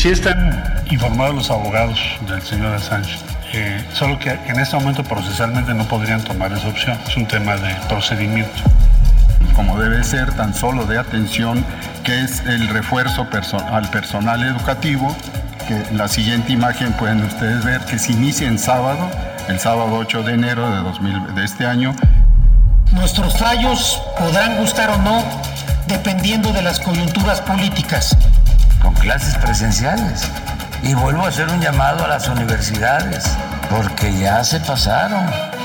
Sí están informados los abogados del señor Assange, eh, solo que en este momento procesalmente no podrían tomar esa opción. Es un tema de procedimiento. como debe ser, tan solo de atención, que es el refuerzo perso- al personal educativo, que la siguiente imagen pueden ustedes ver que se inicia en sábado, el sábado 8 de enero de, 2000 de este año. Nuestros fallos podrán gustar o no, dependiendo de las coyunturas políticas. Con clases presenciales. Y vuelvo a hacer un llamado a las universidades, porque ya se pasaron.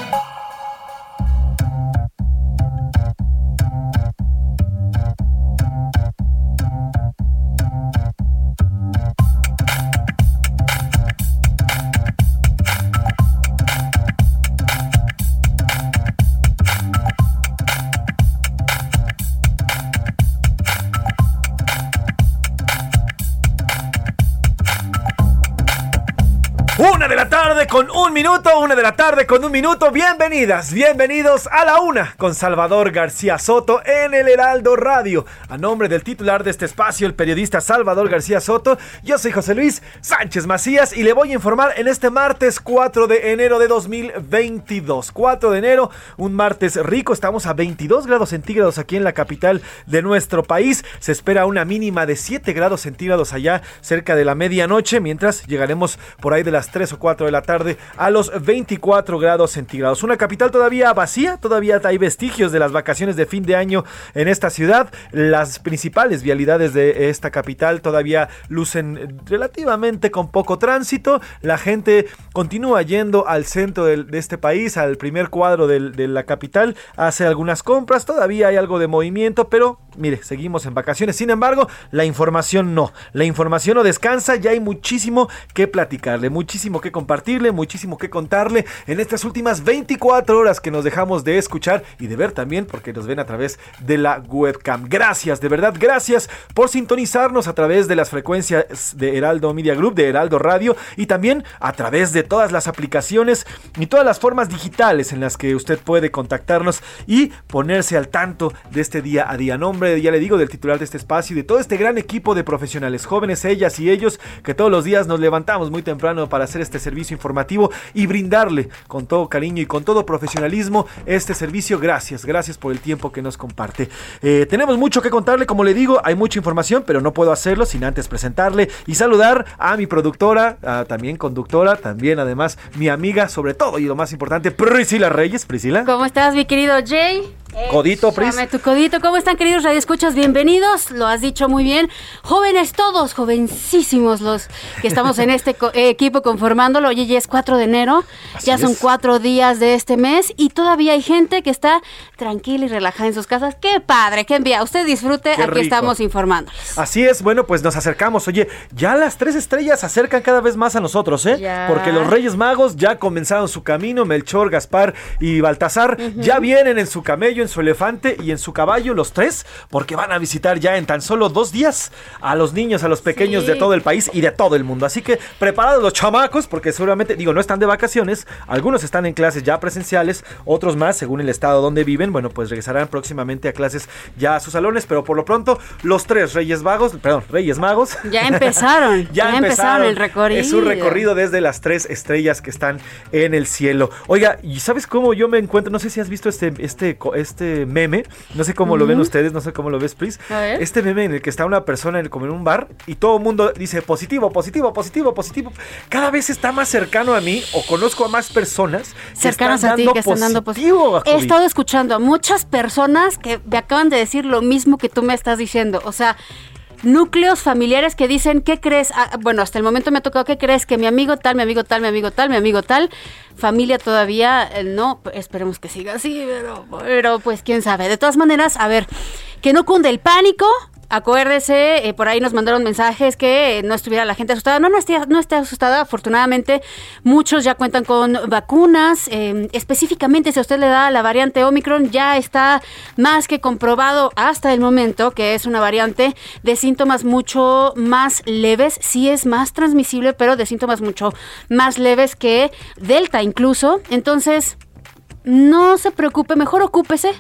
Una de la tarde con un minuto. Bienvenidas, bienvenidos a la una con Salvador García Soto en el Heraldo Radio. A nombre del titular de este espacio, el periodista Salvador García Soto, yo soy José Luis Sánchez Macías y le voy a informar en este martes 4 de enero de 2022. 4 de enero, un martes rico, estamos a 22 grados centígrados aquí en la capital de nuestro país. Se espera una mínima de 7 grados centígrados allá cerca de la medianoche, mientras llegaremos por ahí de las 3 o 4 de la tarde a los 24 grados centígrados. Una capital todavía vacía, todavía hay vestigios de las vacaciones de fin de año en esta ciudad. Las principales vialidades de esta capital todavía lucen relativamente con poco tránsito. La gente continúa yendo al centro de, este país, al primer cuadro del- de la capital, hace algunas compras. Todavía hay algo de movimiento, pero mire, seguimos en vacaciones. Sin embargo, la información no. La información no descansa, ya hay muchísimo que platicarle, muchísimo que compartirle, muchísimo que en estas últimas 24 horas que nos dejamos de escuchar y de ver también porque nos ven a través de la webcam. Gracias, de verdad, gracias por sintonizarnos a través de las frecuencias de Heraldo Media Group, de Heraldo Radio y también a través de todas las aplicaciones y todas las formas digitales en las que usted puede contactarnos y ponerse al tanto de este día a día. Nombre, ya le digo, del titular de este espacio y de todo este gran equipo de profesionales, jóvenes, ellas y ellos, que todos los días nos levantamos muy temprano para hacer este servicio informativo y brindarle con todo cariño y con todo profesionalismo este servicio. Gracias, gracias por el tiempo que nos comparte. Eh, tenemos mucho que contarle, como le digo, hay mucha información, pero no puedo hacerlo sin antes presentarle y saludar a mi productora, también conductora, también además mi amiga, sobre todo y lo más importante, Priscila Reyes. Priscila. ¿Cómo estás, mi querido Jay? Codito, Pris. Dame tu codito. ¿Cómo están, queridos radioescuchas? Bienvenidos. Lo has dicho muy bien. Jóvenes todos, jovencísimos los que estamos en este co- eh, equipo conformándolo. Oye, ya es 4 de enero. Así ya son es. cuatro días de este mes y todavía hay gente que está tranquila y relajada en sus casas. ¡Qué padre! ¡Qué envía! Usted disfrute. Qué Aquí rico. estamos informándoles. Así es, bueno, pues nos acercamos. Oye, ya las tres estrellas se acercan cada vez más a nosotros, ¿eh? Ya. Porque los Reyes Magos ya comenzaron su camino. Melchor, Gaspar y Baltasar ya vienen en su camello, en su elefante y en su caballo, los tres, porque van a visitar ya en tan solo dos días a los niños, a los pequeños Sí. de todo el país y de todo el mundo. Así que preparados los chamacos, porque seguramente, digo, no están de vacaciones, algunos están en clases ya presenciales, otros más, según el estado donde viven, bueno, pues regresarán próximamente a clases ya a sus salones, pero por lo pronto, los tres Reyes Magos, perdón, Reyes Magos. Ya empezaron. ya, empezaron el recorrido. Es un recorrido desde las tres estrellas que están en el cielo. Oiga, ¿y sabes cómo yo me encuentro? No sé si has visto este, este, co- es- este meme, no sé cómo lo ven ustedes, no sé cómo lo ves, Pris. Este meme en el que está una persona en, como en un bar y todo el mundo dice positivo, positivo, positivo, positivo. Cada vez está más cercano a mí o conozco a más personas cercanas a ti que están dando positivo He estado escuchando a muchas personas que me acaban de decir lo mismo que tú me estás diciendo. O sea, núcleos familiares que dicen, ¿qué crees? Ah, bueno, hasta el momento me ha tocado, ¿qué crees? Que mi amigo tal, mi amigo tal, mi amigo tal, mi amigo tal. Familia todavía, eh, no, esperemos que siga así, pero, pero pues quién sabe. De todas maneras, a ver, que no cunde el pánico. Acuérdese, eh, por ahí nos mandaron mensajes que eh, no estuviera la gente asustada. No, no esté, no esté asustada. Afortunadamente, muchos ya cuentan con vacunas. Eh, específicamente, si a usted le da la variante Omicron, ya está más que comprobado hasta el momento que es una variante de síntomas mucho más leves. Sí es más transmisible, pero de síntomas mucho más leves que Delta incluso. Entonces, no se preocupe, mejor ocúpese,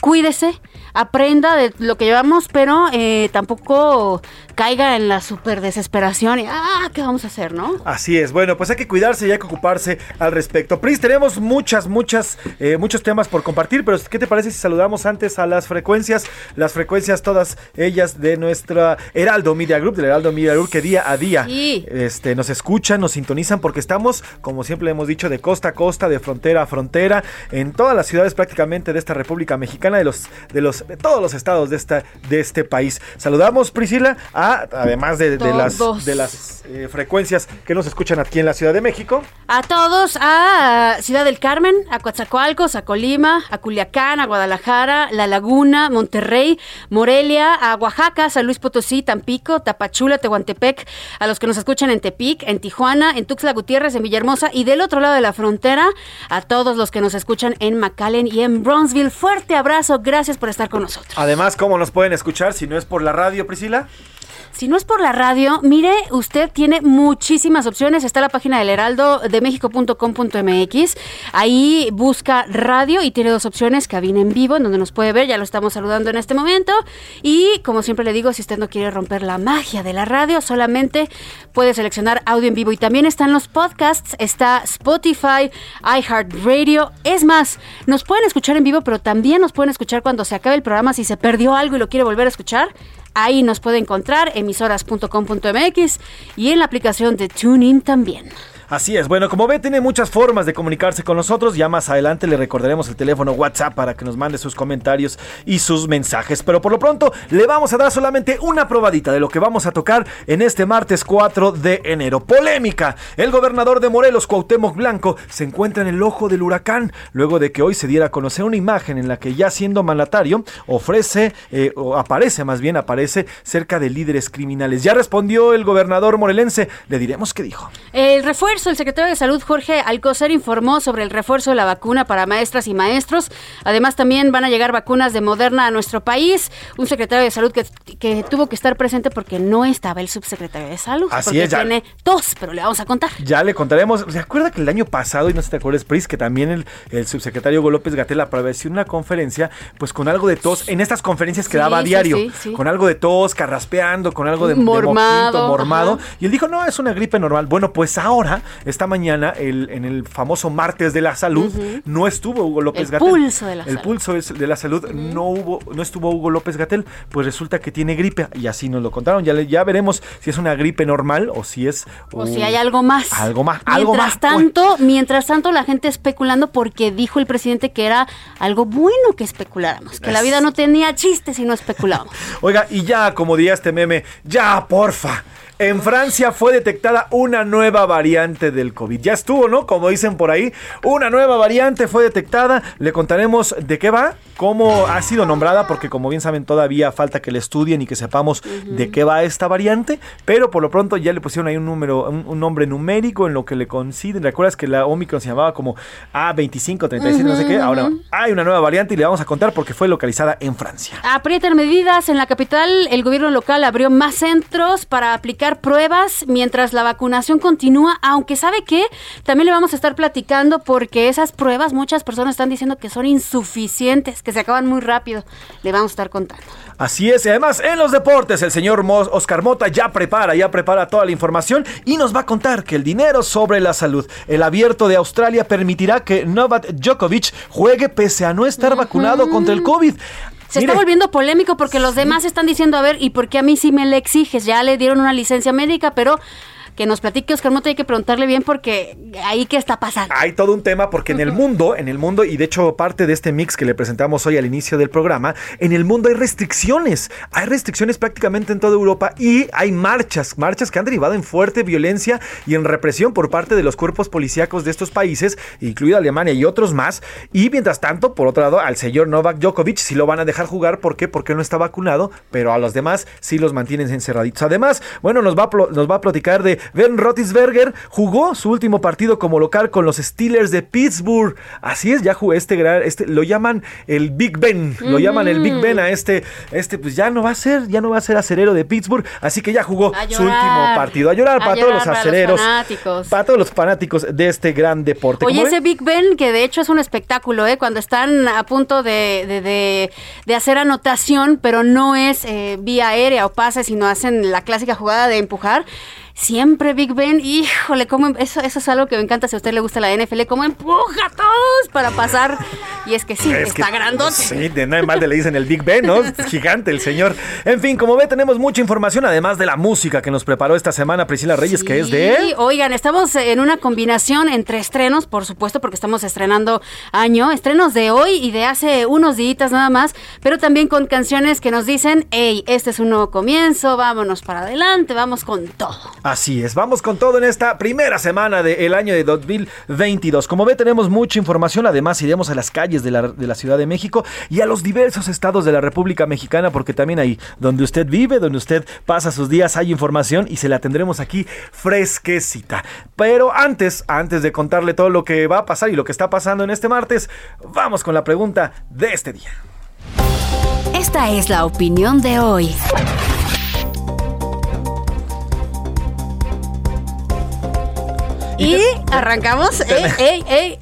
cuídese, aprenda de lo que llevamos, pero eh, tampoco caiga en la super desesperación y, ah, ¿qué vamos a hacer, no? Así es, bueno, pues hay que cuidarse y hay que ocuparse al respecto. Pris, tenemos muchas, muchas, eh, muchos temas por compartir, pero ¿qué te parece si saludamos antes a las frecuencias? Las frecuencias, todas ellas de nuestra Heraldo Media Group, del Heraldo Media Group, que día a día Sí. este, nos escuchan, nos sintonizan, porque estamos, como siempre hemos dicho, de costa a costa, de frontera a frontera, en todas las ciudades prácticamente de esta República Mexicana, de los, de los, de todos los estados de esta, de este país. Saludamos, Priscila, a, además de, de las, de las eh, frecuencias que nos escuchan aquí en la Ciudad de México. A todos, a Ciudad del Carmen, a Coatzacoalcos, a Colima, a Culiacán, a Guadalajara, La Laguna, Monterrey, Morelia, a Oaxaca, San Luis Potosí, Tampico, Tapachula, Tehuantepec, a los que nos escuchan en Tepic, en Tijuana, en Tuxtla Gutiérrez, en Villahermosa y del otro lado de la frontera, a todos los que nos escuchan en McAllen y en Bronzeville. Fuerte abrazo, gracias por estar con nosotros. Además, ¿cómo nos pueden escuchar si no es por la radio, Priscila? Si no es por la radio, mire, usted tiene muchísimas opciones. Está la página del Heraldo de México.com.mx. Ahí busca radio y tiene dos opciones, cabina en vivo, en donde nos puede ver, ya lo estamos saludando en este momento. Y como siempre le digo, si usted no quiere romper la magia de la radio, solamente puede seleccionar audio en vivo. Y también están los podcasts, está Spotify, iHeartRadio. Es más, nos pueden escuchar en vivo, pero también nos pueden escuchar cuando se acabe el programa. Si se perdió algo y lo quiere volver a escuchar, Ahí nos puede encontrar emisoras.com.mx y en la aplicación de TuneIn también. Así es, bueno, como ve, tiene muchas formas de comunicarse con nosotros. Ya más adelante le recordaremos el teléfono WhatsApp para que nos mande sus comentarios y sus mensajes. Pero por lo pronto, le vamos a dar solamente una probadita de lo que vamos a tocar en este martes 4 de enero. Polémica. El gobernador de Morelos, Cuauhtémoc Blanco, se encuentra en el ojo del huracán luego de que hoy se diera a conocer una imagen en la que ya siendo mandatario ofrece, eh, o aparece más bien, aparece cerca de líderes criminales. Ya respondió el gobernador morelense. Le diremos qué dijo. El refuerzo, el secretario de Salud Jorge Alcocer informó sobre el refuerzo de la vacuna para maestras y maestros. Además, también van a llegar vacunas de Moderna a nuestro país. Un secretario de Salud que, que tuvo que estar presente porque no estaba el subsecretario de Salud. Así porque es, ya. tiene tos, pero le vamos a contar. Ya le contaremos. ¿Se acuerda que el año pasado, y no sé si te acuerdas, Pris, que también el, el subsecretario Hugo López Gatel apareció en una conferencia, pues con algo de tos, en estas conferencias que Sí, daba a diario, sí, sí. con algo de tos, carraspeando, con algo de de Mormado, mormado. ajá. Y él dijo, no, es una gripe normal. Bueno, pues ahora, esta mañana, el, en el famoso martes de la salud, no estuvo Hugo López El Gatel. pulso de la El salud. pulso es- de la salud no hubo, no estuvo Hugo López Gatel, pues resulta que tiene gripe. Y así nos lo contaron. Ya, le- ya veremos si es una gripe normal o si es. O si hay algo más. Algo más, algo mientras más, pues. tanto, mientras tanto la gente especulando porque dijo el presidente que era algo bueno que especuláramos, que la vida no tenía chiste si no especulábamos. Oiga, y ya, como diría este meme, ya, porfa. En Francia fue detectada una nueva variante del COVID. Ya estuvo, ¿no? Como dicen por ahí, una nueva variante fue detectada. Le contaremos de qué va, cómo ha sido nombrada, porque como bien saben, todavía falta que le estudien y que sepamos de qué va esta variante. Pero por lo pronto ya le pusieron ahí un número, un, un nombre numérico en lo que le consideren. ¿Recuerdas que la Omicron se llamaba como A25, 37, no sé qué? Ahora hay una nueva variante y le vamos a contar porque fue localizada en Francia. Aprietan medidas. En la capital, el gobierno local abrió más centros para aplicar pruebas mientras la vacunación continúa, aunque sabe que también le vamos a estar platicando porque esas pruebas muchas personas están diciendo que son insuficientes, que se acaban muy rápido. Le vamos a estar contando. Así es, y además en los deportes el señor Oscar Mota ya prepara, ya prepara toda la información y nos va a contar que el dinero sobre la salud. El abierto de Australia permitirá que Novak Djokovic juegue pese a no estar vacunado contra el COVID. Se está volviendo polémico porque los demás están diciendo, a ver, ¿y por qué a mí sí me le exiges? Ya le dieron una licencia médica, pero que nos platique Oscar Mota, hay que preguntarle bien porque ahí qué está pasando. Hay todo un tema porque en el mundo, en el mundo, y de hecho parte de este mix que le presentamos hoy al inicio del programa, en el mundo hay restricciones, hay restricciones prácticamente en toda Europa y hay marchas, marchas que han derivado en fuerte violencia y en represión por parte de los cuerpos policíacos de estos países, incluida Alemania y otros más, y mientras tanto, por otro lado, al señor Novak Djokovic sí lo van a dejar jugar, ¿por qué? Porque no está vacunado, pero a los demás sí los mantienen encerraditos. Además, bueno, nos va nos va a platicar de Ben Roethlisberger jugó su último partido como local con los Steelers de Pittsburgh. Así es, ya jugó este gran, este, lo llaman el Big Ben, lo llaman el Big Ben a este, este, pues ya no va a ser, ya no va a ser acerero de Pittsburgh, así que ya jugó su último partido. A llorar para todos los acereros, para, todos los fanáticos de este gran deporte. Oye, ese Big Ben, que de hecho es un espectáculo, ¿eh? cuando están a punto de, de, hacer anotación, pero no es eh, vía aérea o pase, sino hacen la clásica jugada de empujar siempre Big Ben, híjole, como em, eso, eso es algo que me encanta si a usted le gusta la NFL, como empuja a todos para pasar. Y es que sí, está grandote. Sí, de nada más le dicen el Big Ben, ¿no? Gigante el señor. En fin, como ve, tenemos mucha información, además de la música que nos preparó esta semana Priscila Reyes, que es de... Sí, oigan, estamos en una combinación entre estrenos, por supuesto, porque estamos estrenando año, estrenos de hoy y de hace unos días nada más, pero también con canciones que nos dicen, hey, este es un nuevo comienzo, vámonos para adelante, vamos con todo. Así es, vamos con todo en esta primera semana del año de 2022. Como ve, tenemos mucha información, además iremos a las calles de la, de la Ciudad de México y a los diversos estados de la República Mexicana, porque también ahí donde usted vive, donde usted pasa sus días, hay información y se la tendremos aquí fresquecita. Pero antes, antes de contarle todo lo que va a pasar y lo que está pasando en este martes, vamos con la pregunta de este día. Esta es la opinión de hoy. Y arrancamos,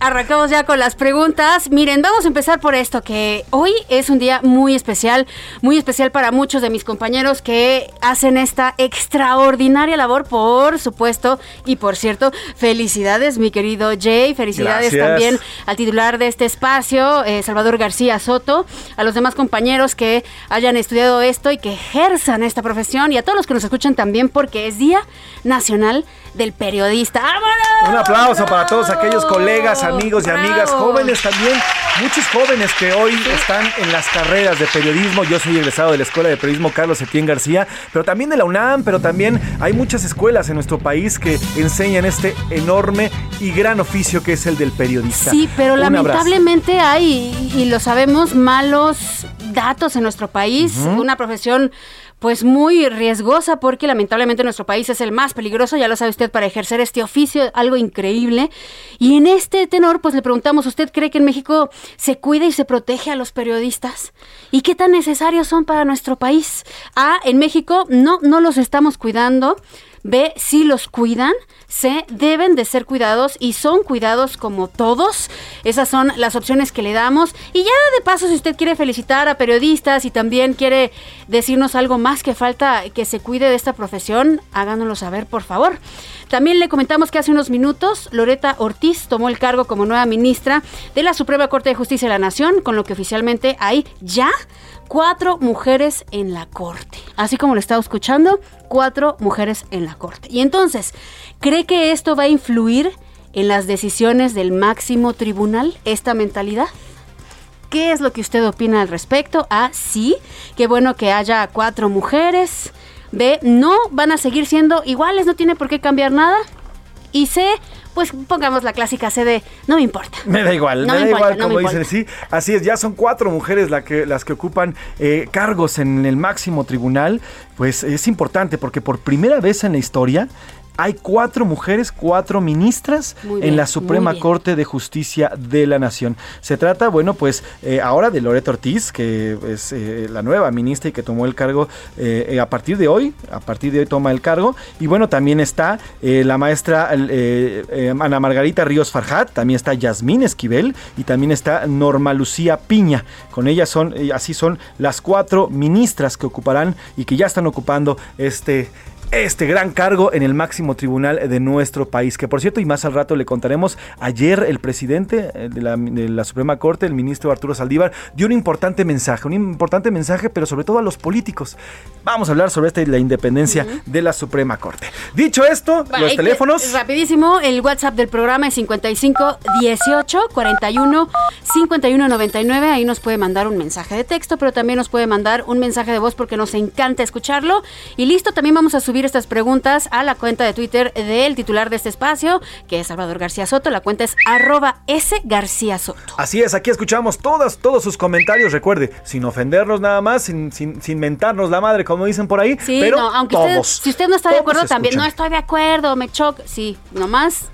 arrancamos ya con las preguntas. Miren, vamos a empezar por esto, que hoy es un día muy especial, muy especial para muchos de mis compañeros que hacen esta extraordinaria labor, por supuesto. Y por cierto, felicidades, mi querido Jay, felicidades también al titular de este espacio, eh, Salvador García Soto, a los demás compañeros que hayan estudiado esto y que ejerzan esta profesión y a todos los que nos escuchan también, porque es Día Nacional del Periodista. ¡Vámonos! Un aplauso para todos aquellos colegas, amigos y amigas, jóvenes también, muchos jóvenes que hoy están en las carreras de periodismo. Yo soy egresado de la Escuela de Periodismo Carlos Etienne García, pero también de la UNAM, pero también hay muchas escuelas en nuestro país que enseñan este enorme y gran oficio que es el del periodista. Sí, pero lamentablemente hay, y lo sabemos, malos datos en nuestro país, una profesión pues muy riesgosa porque lamentablemente nuestro país es el más peligroso, ya lo sabe usted, para ejercer este oficio, algo increíble. Y en este tenor, pues le preguntamos, ¿usted cree que en México se cuida y se protege a los periodistas? ¿Y qué tan necesarios son para nuestro país? A, en México no, no los estamos cuidando. B, si los cuidan. C, deben de ser cuidados y son cuidados como todos. Esas son las opciones que le damos. Y ya de paso, si usted quiere felicitar a periodistas y también quiere decirnos algo más que falta que se cuide de esta profesión, háganoslo saber, por favor. También le comentamos que hace unos minutos Loreta Ortiz tomó el cargo como nueva ministra de la Suprema Corte de Justicia de la Nación, con lo que oficialmente hay ya cuatro mujeres en la corte. Así como lo estaba escuchando, cuatro mujeres en la corte. Y entonces, ¿cree que esto va a influir en las decisiones del máximo tribunal, esta mentalidad? ¿Qué es lo que usted opina al respecto? A, sí, qué bueno que haya cuatro mujeres. B, no, van a seguir siendo iguales, no tiene por qué cambiar nada. Y C, pues pongamos la clásica sede, no me importa. Me da igual, me, da igual, como dicen, sí. Así es, ya son cuatro mujeres la que, las que ocupan eh, cargos en el máximo tribunal. Pues es importante porque por primera vez en la historia hay cuatro mujeres, cuatro ministras en la Suprema Corte de Justicia de la Nación. Se trata, bueno, pues eh, ahora de Loreto Ortiz, que es eh, la nueva ministra y que tomó el cargo eh, a partir de hoy, a partir de hoy toma el cargo. Y bueno, también está la maestra Ana Margarita Ríos Farjat, también está Yasmín Esquivel y también está Norma Lucía Piña. Con ellas son, así son las cuatro ministras que ocuparán y que ya están ocupando este este gran cargo en el máximo tribunal de nuestro país. Que por cierto, y más al rato le contaremos, ayer el presidente eh, de la, Suprema Corte, el ministro Arturo Saldívar, dio un importante mensaje, un importante mensaje, pero sobre todo a los políticos. Vamos a hablar sobre esta, la independencia de la Suprema Corte. Dicho esto, los teléfonos. Rapidísimo, el WhatsApp del programa es 55 18 41 51 99. Ahí nos puede mandar un mensaje de texto, pero también nos puede mandar un mensaje de voz porque nos encanta escucharlo. Y listo, también vamos a subir estas preguntas a la cuenta de Twitter del titular de este espacio, que es Salvador García Soto. La cuenta es arroba S García Soto. Así es, aquí escuchamos todas, todos sus comentarios. Recuerde, sin ofendernos nada más, sin, sin, mentarnos la madre, como dicen por ahí. Sí, pero aunque todos, si usted no está de acuerdo, también no estoy de acuerdo, me choca. Sí, nomás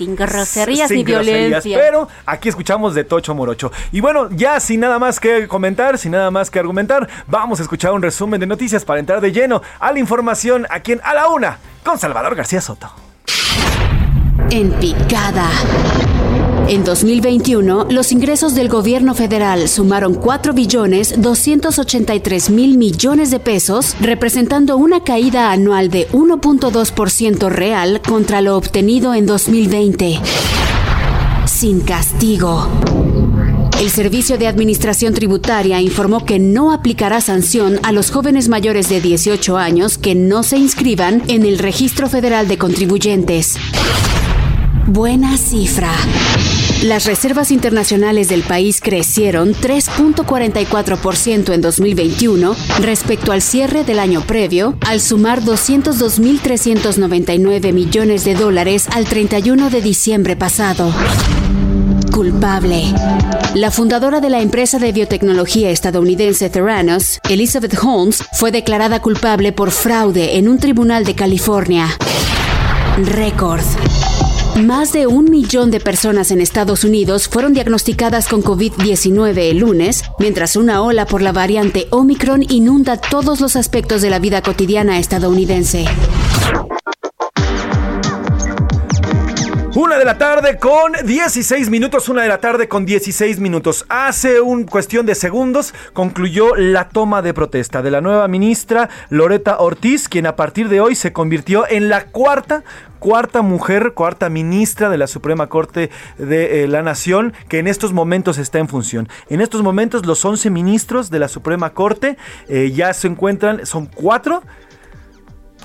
sin groserías ni violencia. Pero aquí escuchamos de Tocho Morocho. Y bueno, ya sin nada más que comentar, sin nada más que argumentar, vamos a escuchar un resumen de noticias para entrar de lleno a la información aquí en A la Una con Salvador García Soto. En picada. En 2021, los ingresos del gobierno federal sumaron 4 billones 283 mil millones de pesos, representando una caída anual de 1.2% real contra lo obtenido en 2020. Sin castigo. El Servicio de Administración Tributaria informó que no aplicará sanción a los jóvenes mayores de 18 años que no se inscriban en el Registro Federal de Contribuyentes. Buena cifra. Las reservas internacionales del país crecieron 3.44% en 2021 respecto al cierre del año previo, al sumar 202.399 millones de dólares al 31 de diciembre pasado. Culpable. La fundadora de la empresa de biotecnología estadounidense Theranos, Elizabeth Holmes, fue declarada culpable por fraude en un tribunal de California. Récord. Más de un millón de personas en Estados Unidos fueron diagnosticadas con COVID-19 el lunes, mientras una ola por la variante Omicron inunda todos los aspectos de la vida cotidiana estadounidense. Una de la tarde con 16 minutos, una de la tarde con 16 minutos. Hace un cuestión de segundos concluyó la toma de protesta de la nueva ministra Loreta Ortiz, quien a partir de hoy se convirtió en la cuarta cuarta mujer, cuarta ministra de la Suprema Corte de eh, la Nación, que en estos momentos está en función. En estos momentos los 11 ministros de la Suprema Corte eh, ya se encuentran, son cuatro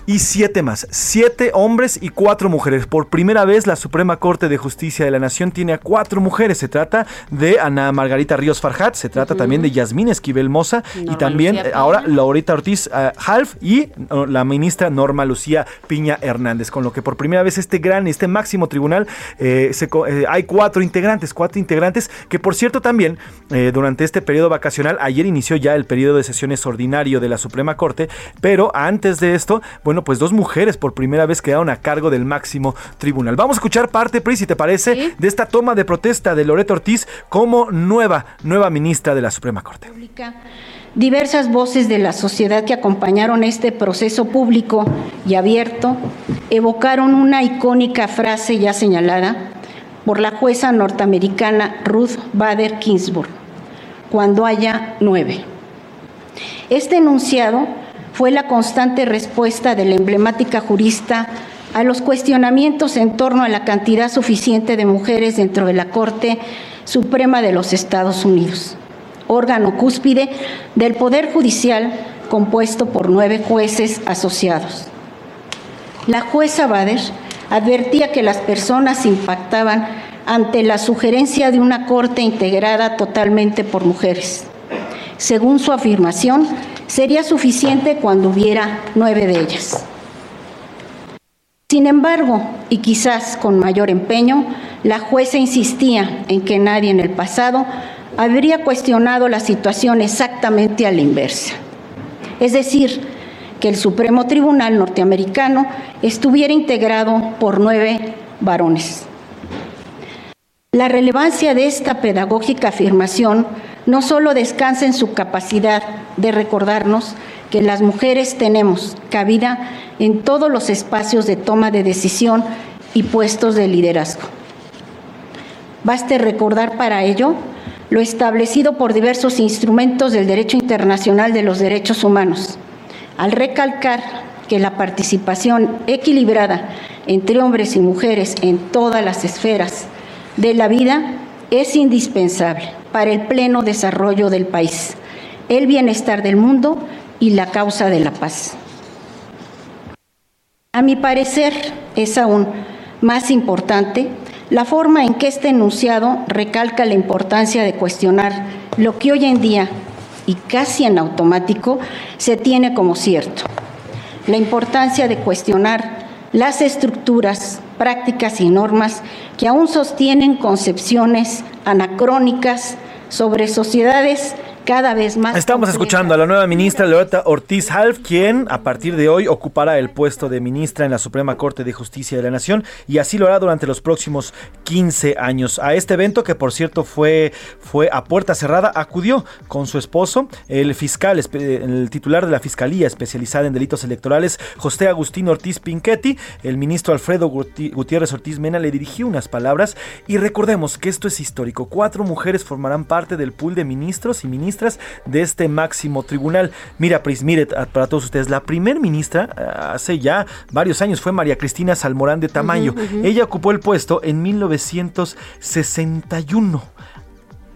y siete más. Siete hombres y cuatro mujeres. Por primera vez la Suprema Corte de Justicia de la Nación tiene a cuatro mujeres. Se trata de Ana Margarita Ríos Farjat, se trata también de Yasmín Esquivel Moza y, también ahora Laurita Ortiz uh, Half y uh, la ministra Norma Lucía Piña Hernández. Con lo que por primera vez este gran, este máximo tribunal, eh, eh, hay cuatro integrantes, cuatro integrantes que por cierto también eh, durante este periodo vacacional, ayer inició ya el periodo de sesiones ordinario de la Suprema Corte, pero antes de esto, bueno, bueno, pues dos mujeres por primera vez quedaron a cargo del máximo tribunal. Vamos a escuchar parte, Pri, si te parece, de esta toma de protesta de Loreto Ortiz como nueva, nueva ministra de la Suprema Corte. Diversas voces de la sociedad que acompañaron este proceso público y abierto evocaron una icónica frase ya señalada por la jueza norteamericana Ruth Bader Ginsburg, cuando haya nueve. Este enunciado fue la constante respuesta de la emblemática jurista a los cuestionamientos en torno a la cantidad suficiente de mujeres dentro de la Corte Suprema de los Estados Unidos, órgano cúspide del Poder Judicial compuesto por nueve jueces asociados. La jueza Bader advertía que las personas impactaban ante la sugerencia de una corte integrada totalmente por mujeres. Según su afirmación, sería suficiente cuando hubiera nueve de ellas. Sin embargo, y quizás con mayor empeño, la jueza insistía en que nadie en el pasado habría cuestionado la situación exactamente a la inversa. Es decir, que el Supremo Tribunal norteamericano estuviera integrado por nueve varones. La relevancia de esta pedagógica afirmación no solo descansa en su capacidad de recordarnos que las mujeres tenemos cabida en todos los espacios de toma de decisión y puestos de liderazgo. Baste recordar para ello lo establecido por diversos instrumentos del derecho internacional de los derechos humanos, al recalcar que la participación equilibrada entre hombres y mujeres en todas las esferas de la vida es indispensable para el pleno desarrollo del país, el bienestar del mundo y la causa de la paz. A mi parecer, es aún más importante la forma en que este enunciado recalca la importancia de cuestionar lo que hoy en día, y casi en automático, se tiene como cierto. La importancia de cuestionar las estructuras, prácticas y normas que aún sostienen concepciones anacrónicas sobre sociedades cada vez más. Estamos escuchando a la nueva ministra Loretta Ortiz Half, quien a partir de hoy ocupará el puesto de ministra en la Suprema Corte de Justicia de la Nación y así lo hará durante los próximos 15 años. A este evento, que por cierto fue, fue a puerta cerrada, acudió con su esposo, el fiscal, el titular de la Fiscalía especializada en delitos electorales, José Agustín Ortiz Pinchetti, el ministro Alfredo Gutiérrez Ortiz Mena le dirigió unas palabras y recordemos que esto es histórico. Cuatro mujeres formarán parte del pool de ministros y ministras de este máximo tribunal. Mira, Pris, mire, para todos ustedes, la primer ministra eh, hace ya varios años fue María Cristina Salmorán de Tamayo. Ella ocupó el puesto en 1961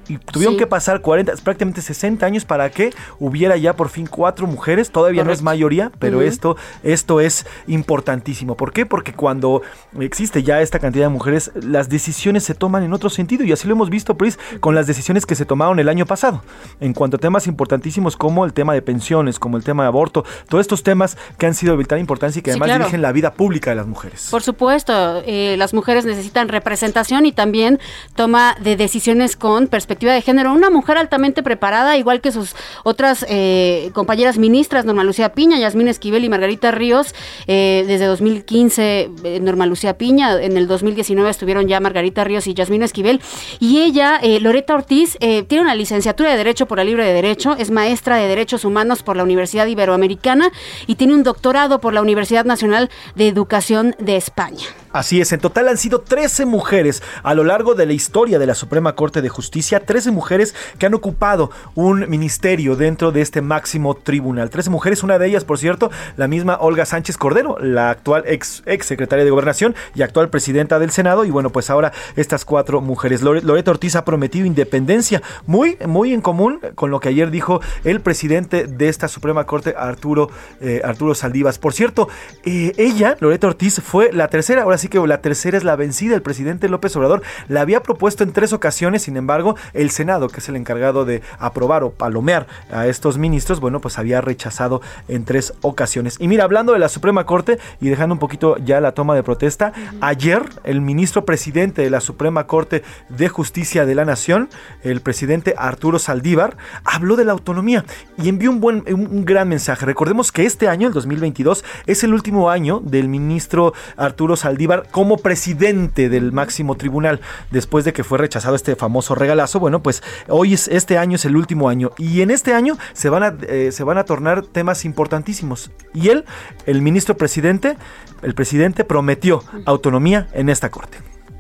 y tuvieron que pasar 40, prácticamente 60 años para que hubiera ya por fin cuatro mujeres. Todavía no es mayoría, pero esto, esto es importantísimo. ¿Por qué? Porque cuando existe ya esta cantidad de mujeres, las decisiones se toman en otro sentido. Y así lo hemos visto, Pris, con las decisiones que se tomaron el año pasado. En cuanto a temas importantísimos como el tema de pensiones, como el tema de aborto, todos estos temas que han sido de vital importancia y que además dirigen la vida pública de las mujeres. Por supuesto, eh, las mujeres necesitan representación y también toma de decisiones con perspectiva de género. Una mujer altamente preparada, igual que sus otras eh, compañeras ministras, Norma Lucía Piña, Yasmín Esquivel y Margarita Ríos, eh, desde 2015 eh, Norma Lucía Piña, en el 2019 estuvieron ya Margarita Ríos y Yasmín Esquivel, y ella, Loreta Ortiz, tiene una licenciatura de Derecho por la Libre de Derecho, es maestra de Derechos Humanos por la Universidad Iberoamericana y tiene un doctorado por la Universidad Nacional de Educación de España. Así es, en total han sido 13 mujeres a lo largo de la historia de la Suprema Corte de Justicia, 13 mujeres que han ocupado un ministerio dentro de este máximo tribunal. 13 mujeres, una de ellas, por cierto, la misma Olga Sánchez Cordero, la actual ex, ex secretaria de Gobernación y actual presidenta del Senado. Y bueno, pues ahora estas cuatro mujeres. Loreto Ortiz ha prometido independencia, muy, muy en común con lo que ayer dijo el presidente de esta Suprema Corte, Arturo, eh, Arturo Saldivas. Por cierto, eh, ella, Loreto Ortiz, fue la tercera, sí que la tercera es la vencida. El presidente López Obrador la había propuesto en tres ocasiones, sin embargo, el Senado, que es el encargado de aprobar o palomear a estos ministros, bueno, pues había rechazado en tres ocasiones. Y mira, hablando de la Suprema Corte y dejando un poquito ya la toma de protesta, ayer el ministro presidente de la Suprema Corte de Justicia de la Nación, el presidente Arturo Saldívar, habló de la autonomía y envió un buen, un gran mensaje. Recordemos que este año, el 2022, es el último año del ministro Arturo Saldívar como presidente del máximo tribunal después de que fue rechazado este famoso regalazo. Bueno, pues hoy es este año es el último año y en este año se van a eh, se van a tornar temas importantísimos. Y él, el ministro presidente, el presidente prometió autonomía en esta corte.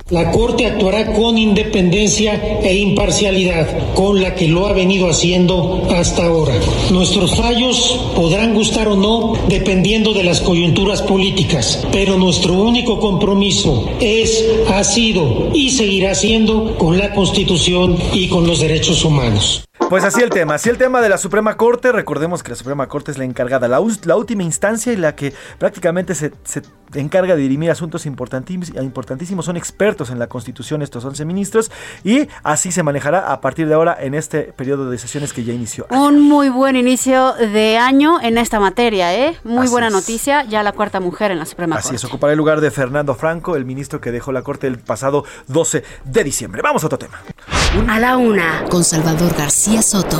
La Corte actuará con independencia e imparcialidad, con la que lo ha venido haciendo hasta ahora. Nuestros fallos podrán gustar o no dependiendo de las coyunturas políticas, pero nuestro único compromiso es, ha sido y seguirá siendo con la Constitución y con los derechos humanos. Pues así el tema, así el tema de la Suprema Corte. Recordemos que la Suprema Corte es la encargada, la, última instancia y la que prácticamente se, encarga de dirimir asuntos importantísimos. Son expertos en la Constitución estos 11 ministros y así se manejará a partir de ahora en este periodo de sesiones que ya inició. Un muy buen inicio de año en esta materia, ¿eh? Muy buena noticia, ya la cuarta mujer en la Suprema Corte. Así es, ocupará el lugar de Fernando Franco, el ministro que dejó la Corte el pasado 12 de diciembre. Vamos a otro tema. A la una, con Salvador García Soto.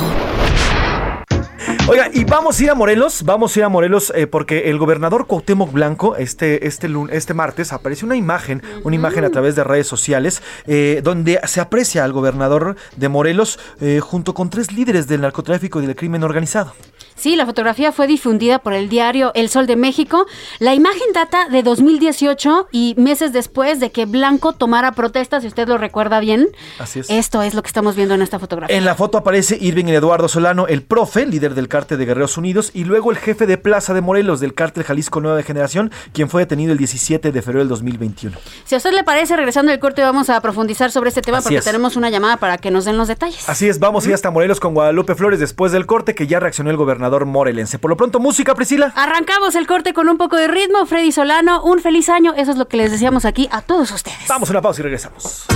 Oiga, y vamos a ir a Morelos, vamos a ir a Morelos eh, porque el gobernador Cuauhtémoc Blanco este, este, este martes apareció una imagen, una imagen a través de redes sociales eh, donde se aprecia al gobernador de Morelos eh, junto con tres líderes del narcotráfico y del crimen organizado. Sí, la fotografía fue difundida por el diario El Sol de México. La imagen data de 2018 y meses después de que Blanco tomara protestas, si usted lo recuerda bien. Así es. Esto es lo que estamos viendo en esta fotografía. En la foto aparece Irving Eduardo Solano, el profe, líder del cártel de Guerreros Unidos, y luego el jefe de Plaza de Morelos del cártel Jalisco Nueva Generación, quien fue detenido el 17 de febrero del 2021. Si a usted le parece, regresando del corte vamos a profundizar sobre este tema porque tenemos una llamada para que nos den los detalles. Así es, vamos a ir hasta Morelos con Guadalupe Flores después del corte que ya reaccionó el gobernador morelense. Por lo pronto, música, Priscila. Arrancamos el corte con un poco de ritmo. Freddy Solano, un feliz año. Eso es lo que les decíamos aquí a todos ustedes. Vamos a una pausa y regresamos.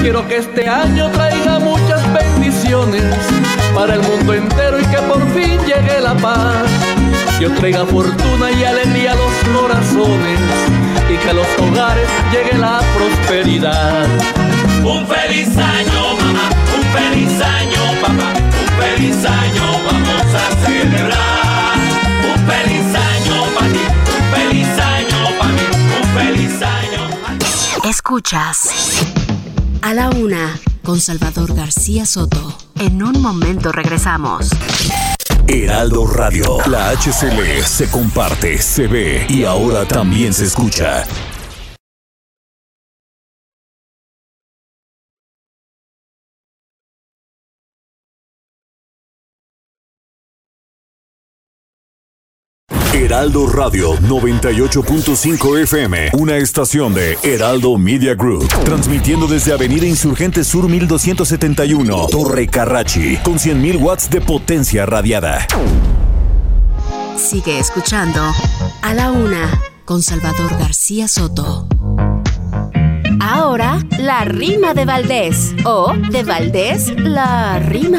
Quiero que este año traiga muchas bendiciones para el mundo entero y que por fin llegue la paz. Yo traiga fortuna y alegría a los corazones y que a los hogares llegue la prosperidad. Un feliz año, mamá, un feliz año, papá, un feliz año, a celebrar. Un feliz año para ti, un feliz año para mí, un feliz año. Escuchas a la una con Salvador García Soto. En un momento regresamos. Heraldo Radio, la HCL se comparte, se ve y ahora también se escucha. Heraldo Radio 98.5 FM, una estación de Heraldo Media Group, transmitiendo desde Avenida Insurgente Sur 1271, Torre Carrachi, con 100.000 watts de potencia radiada. Sigue escuchando a la una con Salvador García Soto. Ahora, la rima de Valdés o de Valdés, la rima.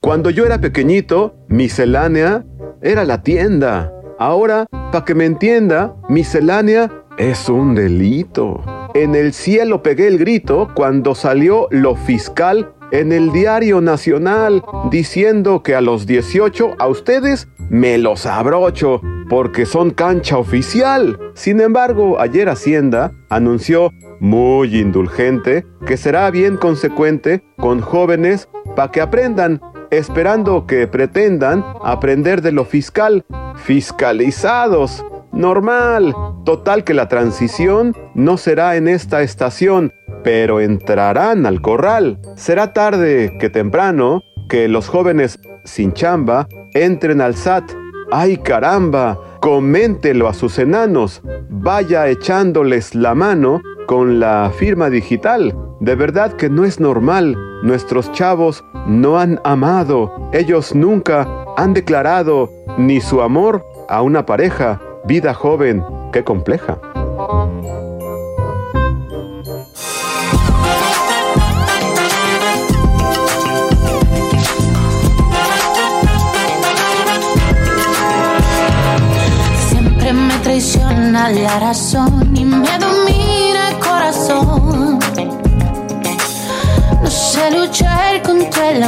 Cuando yo era pequeñito, miscelánea era la tienda. Ahora, para que me entienda, miscelánea es un delito. En el cielo pegué el grito cuando salió lo fiscal en el diario nacional diciendo que a los 18 a ustedes me los abrocho porque son cancha oficial. Sin embargo, ayer Hacienda anunció muy indulgente que será bien consecuente con jóvenes para que aprendan esperando que pretendan aprender de lo fiscal. Fiscalizados. Normal. Total que la transición no será en esta estación, pero entrarán al corral. Será tarde que temprano que los jóvenes sin chamba entren al SAT. ¡Ay caramba! Coméntelo a sus enanos. Vaya echándoles la mano con la firma digital. De verdad que no es normal. Nuestros chavos no han amado. Ellos nunca han declarado ni su amor a una pareja. Vida joven, qué compleja. Siempre me traiciona la razón y me domina No sé luchar contra el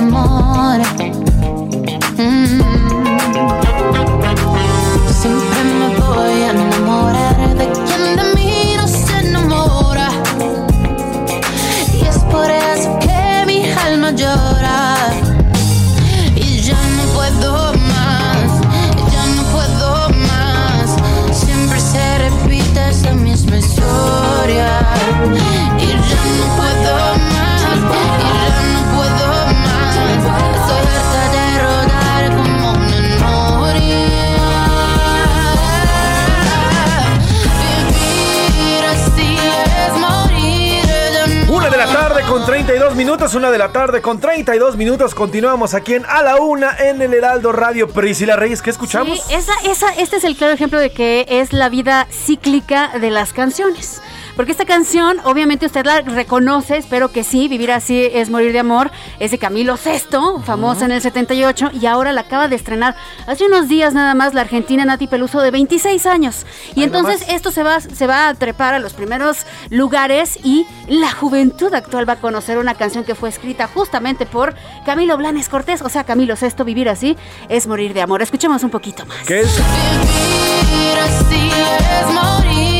32 minutos, una de la tarde con 32 minutos. Continuamos aquí en A la Una en el Heraldo Radio. Priscila Reyes, ¿qué escuchamos? Sí, esa, esa, este es el claro ejemplo de que es la vida cíclica de las canciones. Porque esta canción, obviamente usted la reconoce, espero que sí, Vivir así es morir de amor, es de Camilo Sesto, famosa en el 78, y ahora la acaba de estrenar hace unos días nada más la argentina Nati Peluso de 26 años. Y entonces esto se va, se va a trepar a los primeros lugares y la juventud actual va a conocer una canción que fue escrita justamente por Camilo Blanes Cortés, o sea, Camilo Sesto, Vivir así es morir de amor. Escuchemos un poquito más. ¿Qué es? Vivir así es morir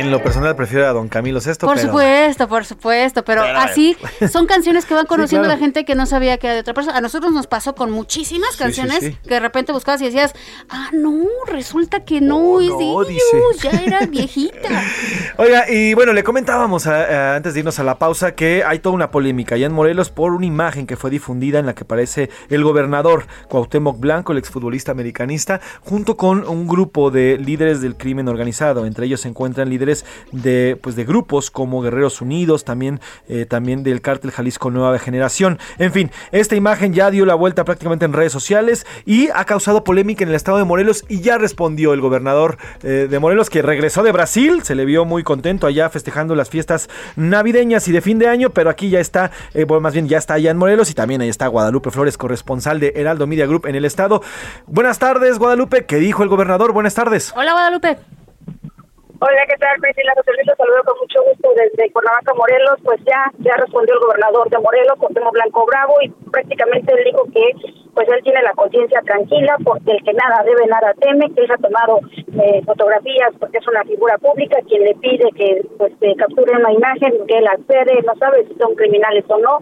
En lo personal prefiero a Don Camilo Sesto. Por pero- supuesto, por supuesto, pero, así son canciones que van conociendo claro. la gente que no sabía que era de otra persona. A nosotros nos pasó con muchísimas sí, canciones sí. que de repente buscabas y decías, ah, no, resulta que no, es de no, ellos, dice. ya era viejita. Oiga, y bueno, le comentábamos a- a- antes de irnos a la pausa que hay toda una polémica allá en Morelos por una imagen que fue difundida en la que aparece el gobernador Cuauhtémoc Blanco, el exfutbolista americanista, junto con un grupo de líderes del crimen organizado. Entre ellos se encuentran líderes de, pues, de grupos como Guerreros Unidos, también, eh, también del cártel Jalisco Nueva Generación. En fin, esta imagen ya dio la vuelta prácticamente en redes sociales y ha causado polémica en el estado de Morelos y ya respondió el gobernador eh, de Morelos que regresó de Brasil, se le vio muy contento allá festejando las fiestas navideñas y de fin de año, pero aquí ya está, eh, bueno, más bien ya está allá en Morelos y también ahí está Guadalupe Flores, corresponsal de Heraldo Media Group en el estado. Buenas tardes, Guadalupe, ¿qué dijo el gobernador? Buenas tardes. Hola, Guadalupe. Hola, ¿qué tal? Priscila los saludo con mucho gusto desde Cuernavaca, Morelos. Pues ya, ya respondió el gobernador de Morelos, Cuauhtémoc Blanco Bravo, y prácticamente él dijo que pues él tiene la conciencia tranquila porque el que nada debe, nada teme, que él ha tomado eh, fotografías porque es una figura pública, quien le pide que pues eh, capture una imagen, que él accede, no sabe si son criminales o no.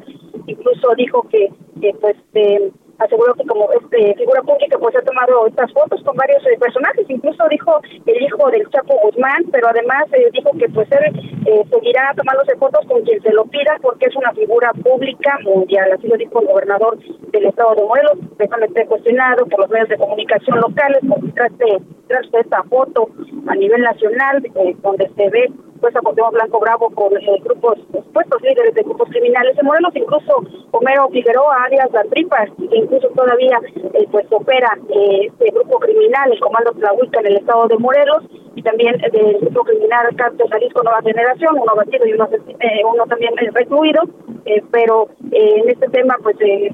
Incluso dijo que, que pues... eh, aseguró que como este, figura pública pues ha tomado estas fotos con varios eh, personajes, incluso dijo el hijo del Chapo Guzmán, pero además eh, dijo que pues él eh, seguirá tomándose fotos con quien se lo pida porque es una figura pública mundial, así lo dijo el gobernador del estado de Morelos, precisamente cuestionado por los medios de comunicación locales, porque tras de, de esta foto a nivel nacional, eh, donde se ve pues Cuauhtémoc Blanco Bravo con eh, grupos, supuestos líderes de grupos criminales en Morelos, incluso Homero Figueroa, alias La Tripas, que incluso todavía eh, pues opera eh, este grupo criminal, el Comando Tlahuica en el estado de Morelos, y también eh, del grupo criminal Cártel Jalisco Nueva Generación, uno batido y uno, eh, uno también eh, recluido, eh, pero eh, en este tema pues eh,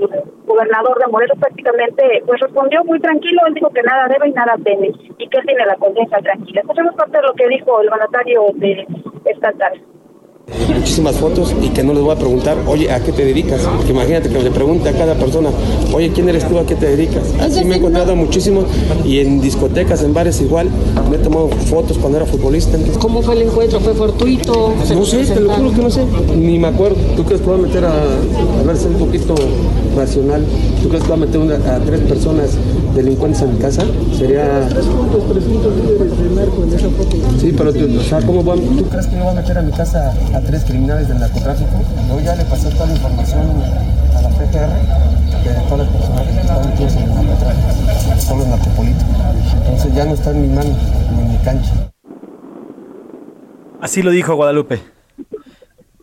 el gobernador de Morelos prácticamente pues respondió muy tranquilo, él dijo que nada debe y nada teme, y que tiene la conciencia tranquila. Escuchemos parte de lo que dijo el mandatario de esta tarde. Muchísimas fotos y que no les voy a preguntar, oye, ¿a qué te dedicas? Porque imagínate que le pregunte a cada persona, oye, ¿quién eres tú? ¿A qué te dedicas? Así me he encontrado muchísimo y en discotecas, en bares igual, me he tomado fotos cuando era futbolista. ¿Cómo fue el encuentro? ¿Fue fortuito? No sé, te lo juro que no sé, ni me acuerdo. ¿Tú crees que voy a meter a, a ver, ser un poquito racional? ¿Tú crees que voy a meter una- a tres personas delincuentes en mi casa? Sería... Sí, pero tú, o sea, ¿cómo a- ¿tú crees que yo voy a meter a mi casa a tres criminales del narcotráfico? Yo ya le pasé toda la información a la PGR de todas las personas que están metidas en el narcotráfico, solo en narcopolítico. Entonces ya no está en mi mano, ni en mi cancha. Así lo dijo Guadalupe.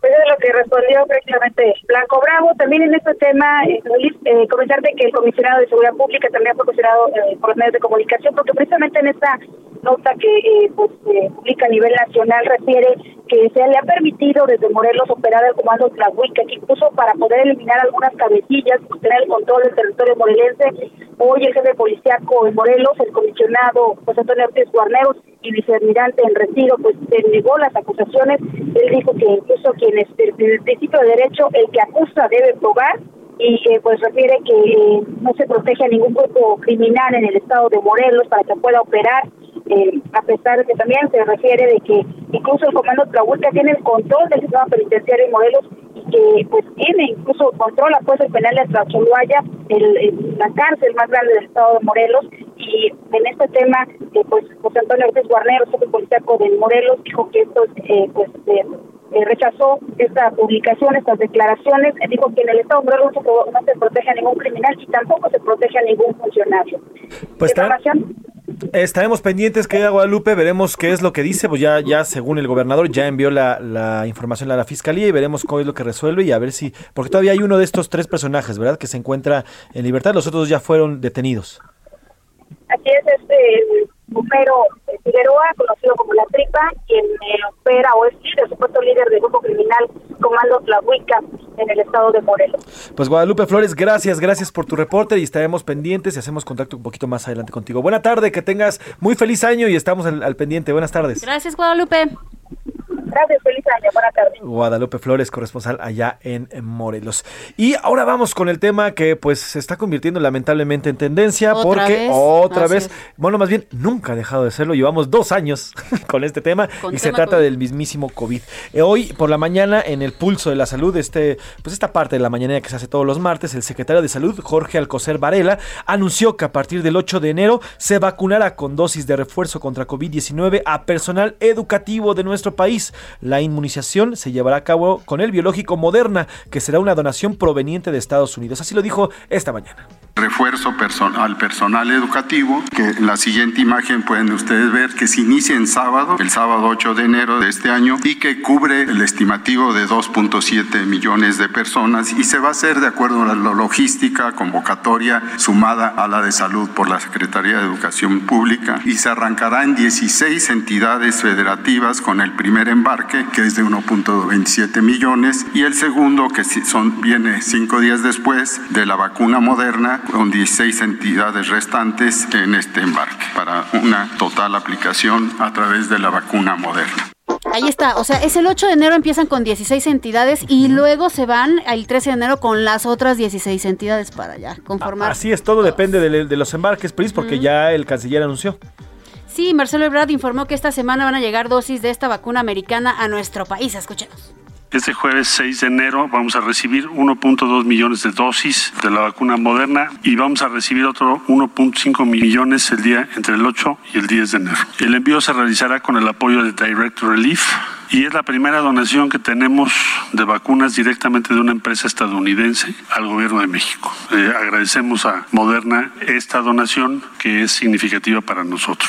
Pues es lo que respondió prácticamente Blanco Bravo. También en este tema, eh, Luis, eh, comentarte que el comisionado de Seguridad Pública también fue cuestionado eh, por los medios de comunicación, porque precisamente en esta nota que eh, pues, eh, publica a nivel nacional refiere que se le ha permitido desde Morelos operar el comando Tlahuica, que incluso para poder eliminar algunas cabecillas tener el control del territorio morelense, hoy el jefe policíaco en Morelos, el comisionado José Antonio Ortiz Guarneros y vicealmirante en retiro, pues se negó las acusaciones. Él dijo que incluso quienes, desde el principio de derecho, el que acusa debe probar y eh, pues refiere que eh, no se protege a ningún grupo criminal en el estado de Morelos para que pueda operar, eh, a pesar de que también se refiere de que incluso el comando Tlahuica tiene el control del sistema penitenciario en Morelos y que pues tiene incluso controla pues el penal de Tlacholoaya, el, la cárcel más grande del estado de Morelos. Y en este tema eh, pues José Antonio Ortiz Guarnero, jefe policíaco de Morelos, dijo que estos eh, pues eh, rechazó esta publicación, estas declaraciones, dijo que en el Estado no se, no se protege a ningún criminal y tampoco se protege a ningún funcionario. Pues Información Estaremos pendientes, querida Guadalupe, veremos qué es lo que dice, pues ya, ya según el gobernador ya envió la, la información a la fiscalía y veremos cuál es lo que resuelve y a ver si, porque todavía hay uno de estos tres personajes, ¿verdad? Que se encuentra en libertad, los otros ya fueron detenidos. Así es, este bombero eh, Figueroa, conocido como La Tripa, quien eh, opera o es líder, supuesto líder del grupo criminal Comando Tlahuica en el estado de Morelos. Pues Guadalupe Flores, gracias, gracias por tu reporte y estaremos pendientes y hacemos contacto un poquito más adelante contigo. Buena tarde, que tengas muy feliz año y estamos al, al pendiente. Buenas tardes. Gracias, Guadalupe. Gracias, feliz año, buena tarde. Guadalupe Flores, corresponsal allá en Morelos. Y ahora vamos con el tema que pues se está convirtiendo lamentablemente en tendencia ¿Otra porque vez? otra Así vez, es. bueno, más bien nunca ha dejado de serlo, llevamos dos años con este tema Con y se trata COVID. del mismísimo COVID. Eh, hoy por la mañana en el Pulso de la Salud, este, pues esta parte de la mañana que se hace todos los martes, el secretario de Salud, Jorge Alcocer Varela, anunció que a partir del 8 de enero se vacunará con dosis de refuerzo contra COVID-19 a personal educativo de nuestro país. La inmunización se llevará a cabo con el biológico Moderna, que será una donación proveniente de Estados Unidos. Así lo dijo esta mañana. Refuerzo al personal educativo, que en la siguiente imagen pueden ustedes ver que se inicia en sábado, el sábado 8 de enero de este año, y que cubre el estimativo de 2.7 millones de personas y se va a hacer de acuerdo a la logística convocatoria sumada a la de salud por la Secretaría de Educación Pública y se arrancará en 16 entidades federativas con el primer embarque, que es de 1.27 millones, y el segundo, que son, viene cinco días después, de la vacuna moderna, con 16 entidades restantes en este embarque, para una total aplicación a través de la vacuna moderna. Ahí está, o sea, es el 8 de enero empiezan con 16 entidades y luego se van el 13 de enero con las otras 16 entidades para ya conformar. Así es, todo depende de, de los embarques, Pris, porque ya el canciller anunció. Sí, Marcelo Ebrard informó que esta semana van a llegar dosis de esta vacuna americana a nuestro país. Escuchemos. Este jueves 6 de enero vamos a recibir 1.2 millones de dosis de la vacuna moderna y vamos a recibir otro 1.5 millones el día entre el 8 y el 10 de enero. El envío se realizará con el apoyo de Direct Relief y es la primera donación que tenemos de vacunas directamente de una empresa estadounidense al gobierno de México. Eh, agradecemos a Moderna esta donación que es significativa para nosotros.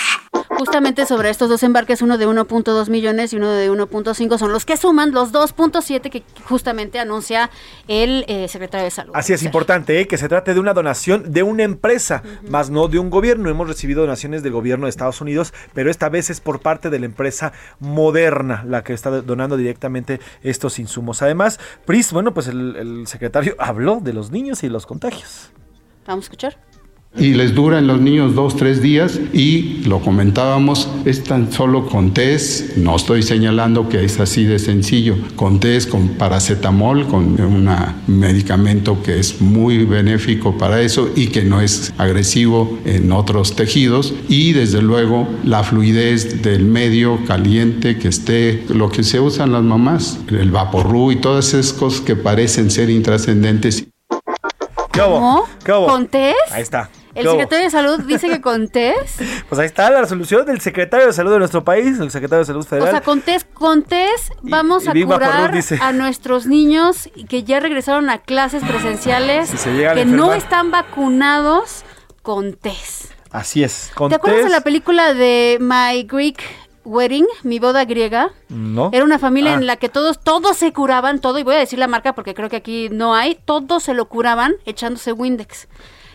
Justamente sobre estos dos embarques, uno de 1.2 millones y uno de 1.5, son los que suman los 2.7 que justamente anuncia el eh, secretario de Salud. Así es importante ¿eh? que se trate de una donación de una empresa, más no de un gobierno. Hemos recibido donaciones del gobierno de Estados Unidos, pero esta vez es por parte de la empresa Moderna la que está donando directamente estos insumos. Además, Pris, bueno, pues el, el secretario habló de los niños y los contagios. Vamos a escuchar. Y les dura en los niños dos, tres días y lo comentábamos, es tan solo con test, no estoy señalando que es así de sencillo, con test, con paracetamol, con un medicamento que es muy benéfico para eso y que no es agresivo en otros tejidos y desde luego la fluidez del medio caliente que esté, lo que se usan las mamás, el vaporru y todas esas cosas que parecen ser intrascendentes. ¿Cómo? ¿Qué hubo? ¿Con test? Ahí está. El secretario de Salud dice que con test. Pues ahí está la resolución del secretario de salud de nuestro país, el secretario de salud O federal. sea, con test, con test vamos y a curar dice- a nuestros niños que ya regresaron a clases presenciales, Si que no están vacunados con test. Así es. Con ¿Te acuerdas de la película de My Greek Wedding, mi boda griega? No. Era una familia Ah. en la que todos, todos se curaban, todo, y voy a decir la marca porque creo que aquí no hay, todos se lo curaban echándose Windex.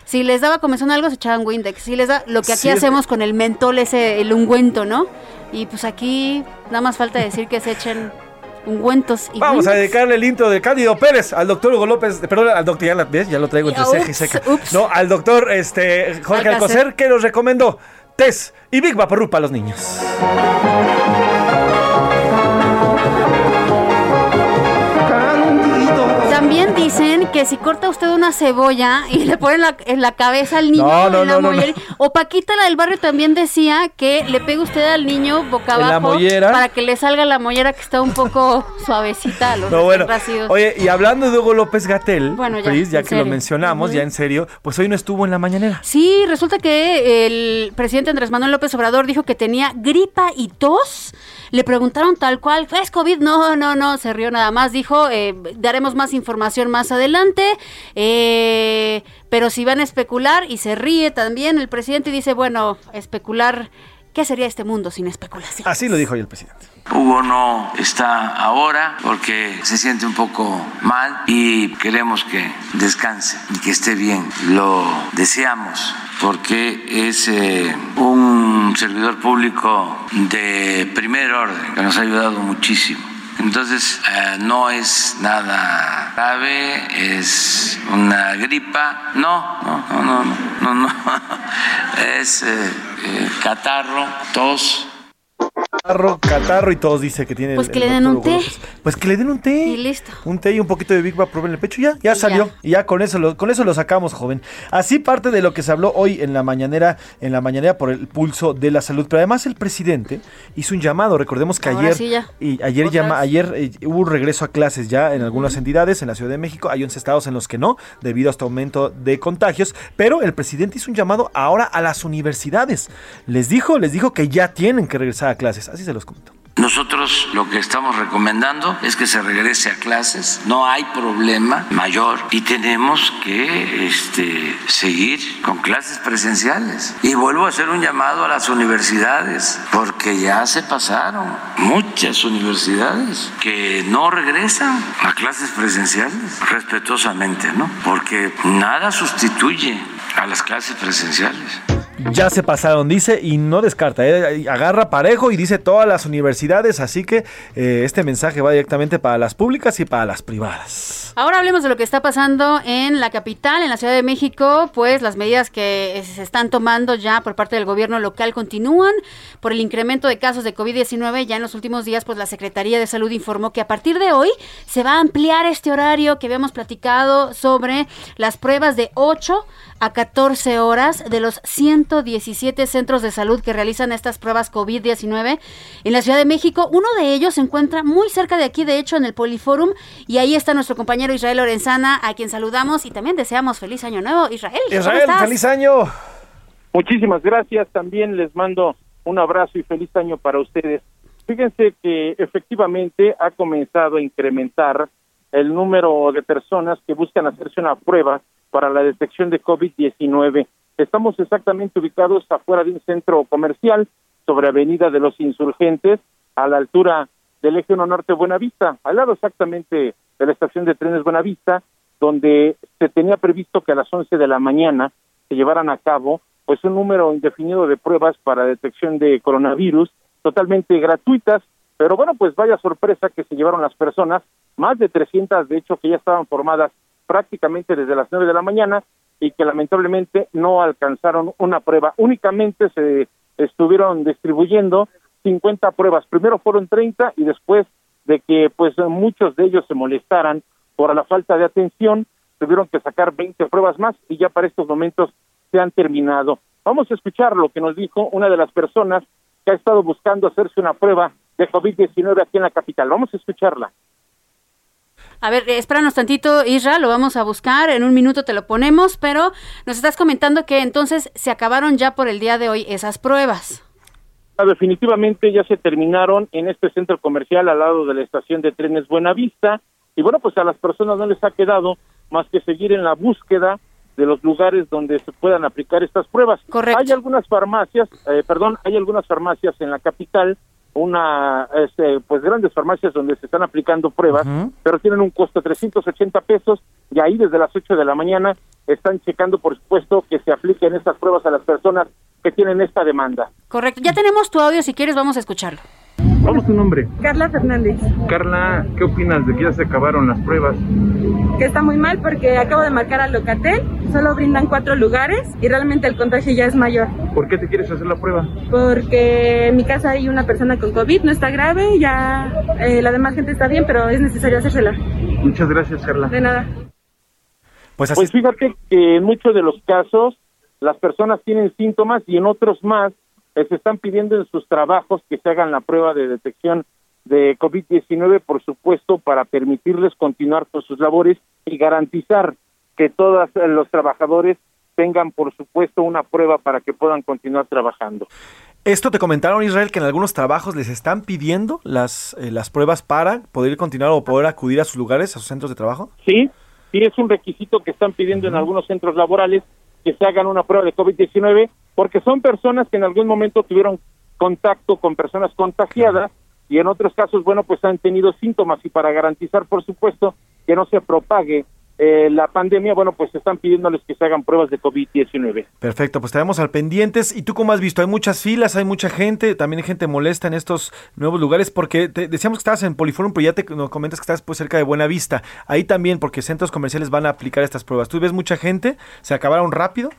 Si les daba comezón algo, se echaban Windex. Si les da, lo que aquí Sí, es- hacemos con el mentol, ese, el ungüento, ¿no? Y pues aquí nada más falta decir que se echen ungüentos y Vamos a dedicarle el intro de Cándido Pérez al doctor Hugo López, perdón, al doctor, ya, la- ¿ves? ya lo traigo entre ceja y seca. ups. No, al doctor este, Jorge. Alcocer, que nos recomendó Tess y Big Vaporub para los niños. También dicen que si corta usted una cebolla y le pone en la, en la cabeza al niño No, no, en la no, mollera- O Paquita, la del barrio, también decía que le pegue usted al niño boca abajo para que le salga la mollera que está un poco suavecita los No, bueno. Oye, y hablando de Hugo López Gatel, Bueno, ya, Pris, ya en que lo mencionamos, ya en serio, pues hoy no estuvo en la mañanera. Sí, resulta que el presidente Andrés Manuel López Obrador dijo que tenía gripa y tos Le preguntaron tal cual, ¿es COVID? No, no, no, se rió nada más. Dijo, eh, daremos más información más adelante, eh, pero si van a especular, y se ríe también el presidente y dice, bueno, especular, ¿qué sería este mundo sin especulación? Así lo dijo hoy el presidente. Hugo no está ahora porque se siente un poco mal y queremos que descanse y que esté bien. Lo deseamos porque es eh, un servidor público de primer orden que nos ha ayudado muchísimo. Entonces, eh, no es nada grave, es una gripa. No, no, no, no, no, no. no. Es eh, eh, catarro, tos. Catarro, catarro y todos dice que tiene. Pues el- que el le den un té. Pues que le den un té. Y listo. Un té y un poquito de Big Vaporub en el pecho, ya, ya Y salió. ya. Y ya con eso, lo, con eso lo sacamos, joven. Así parte de lo que se habló hoy en la mañanera, en la mañanera por el pulso de la salud. Pero además el presidente hizo un llamado. Recordemos que Ahora ayer, sí ya. y ayer llama, ayer eh, hubo un regreso a clases ya en algunas entidades, en la Ciudad de México. Hay 11 estados en los que no, debido a este aumento de contagios. Pero el presidente hizo un llamado ahora a las universidades. Les dijo, les dijo que ya tienen que regresar a clases. Así se los comento. Nosotros lo que estamos recomendando es que se regrese a clases, no hay problema mayor y tenemos que este, seguir con clases presenciales. Y vuelvo a hacer un llamado a las universidades, porque ya se pasaron muchas universidades que no regresan a clases presenciales, respetuosamente, ¿no? Porque nada sustituye a las clases presenciales. Ya se pasaron, dice, y no descarta, ¿eh? agarra parejo y dice todas las universidades, así que eh, este mensaje va directamente para las públicas y para las privadas. Ahora hablemos de lo que está pasando en la capital, en la Ciudad de México, pues las medidas que se están tomando ya por parte del gobierno local continúan por el incremento de casos de COVID-19. Ya en los últimos días, pues la Secretaría de Salud informó que a partir de hoy se va a ampliar este horario que habíamos platicado sobre las pruebas de 8 a 14 horas de los 117 centros de salud que realizan estas pruebas COVID-19 en la Ciudad de México. Uno de ellos se encuentra muy cerca de aquí, de hecho, en el Poliforum, y ahí está nuestro compañero Israel Lorenzana, a quien saludamos y también deseamos feliz año nuevo. Israel, ¿cómo Israel, estás? feliz año. Muchísimas gracias. También les mando un abrazo y feliz año para ustedes. Fíjense que efectivamente ha comenzado a incrementar el número de personas que buscan hacerse una prueba para la detección de COVID-19. Estamos exactamente ubicados afuera de un centro comercial sobre Avenida de los Insurgentes, a la altura del Eje 1 Norte Buenavista, al lado exactamente de la estación de trenes Buenavista, donde se tenía previsto que a las 11 de la mañana se llevaran a cabo pues un número indefinido de pruebas para detección de coronavirus totalmente gratuitas, pero bueno, pues vaya sorpresa que se llevaron las personas, más de 300 de hecho que ya estaban formadas prácticamente desde las 9 de la mañana y que lamentablemente no alcanzaron una prueba, únicamente se estuvieron distribuyendo 50 pruebas, primero fueron 30 y después de que pues muchos de ellos se molestaran por la falta de atención, tuvieron que sacar 20 pruebas más y ya para estos momentos se han terminado. Vamos a escuchar lo que nos dijo una de las personas que ha estado buscando hacerse una prueba de COVID-19 aquí en la capital. Vamos a escucharla. A ver, espéranos tantito, Isra, lo vamos a buscar, en un minuto te lo ponemos, pero nos estás comentando que entonces se acabaron ya por el día de hoy esas pruebas. Ah, Definitivamente ya se terminaron en este centro comercial al lado de la estación de trenes Buenavista y bueno, pues a las personas no les ha quedado más que seguir en la búsqueda de los lugares donde se puedan aplicar estas pruebas. Correcto. Hay algunas farmacias, eh, perdón, hay algunas farmacias en la capital, una, este, pues grandes farmacias donde se están aplicando pruebas, pero tienen un costo de 380 pesos y ahí desde las 8 de la mañana están checando, por supuesto, que se apliquen estas pruebas a las personas que tienen esta demanda. Correcto, ya tenemos tu audio, si quieres vamos a escucharlo. ¿Cómo es tu nombre? Carla Fernández, Carla, ¿qué opinas de que ya se acabaron las pruebas? que está muy mal porque acabo de marcar a Locatel, solo brindan cuatro lugares y realmente el contagio ya es mayor. ¿Por qué te quieres hacer la prueba? Porque en mi casa hay una persona con COVID, no está grave, ya eh, la demás gente está bien, pero es necesario hacérsela. Muchas gracias, Carla. De nada. Pues, pues fíjate que en muchos de los casos las personas tienen síntomas y en otros más se están pidiendo en sus trabajos que se hagan la prueba de detección de COVID-19, por supuesto, para permitirles continuar con sus labores y garantizar que todos eh, los trabajadores tengan, por supuesto, una prueba para que puedan continuar trabajando. Esto te comentaron, Israel, que en algunos trabajos les están pidiendo las, eh, las pruebas para poder continuar o poder acudir a sus lugares, a sus centros de trabajo. Sí, sí es un requisito que están pidiendo en algunos centros laborales que se hagan una prueba de COVID-19 porque son personas que en algún momento tuvieron contacto con personas contagiadas y en otros casos, bueno, pues han tenido síntomas y para garantizar, por supuesto, que no se propague eh, la pandemia, bueno, pues están pidiéndoles que se hagan pruebas de COVID-19. Perfecto, pues estaremos al pendientes. ¿Y tú cómo has visto? Hay muchas filas, hay mucha gente, también hay gente molesta en estos nuevos lugares, porque te, decíamos que estabas en Poliforum, pero ya te nos comentas que estás pues cerca de Buenavista. Ahí también, porque centros comerciales van a aplicar estas pruebas. ¿Tú ves mucha gente? ¿Se acabaron rápido?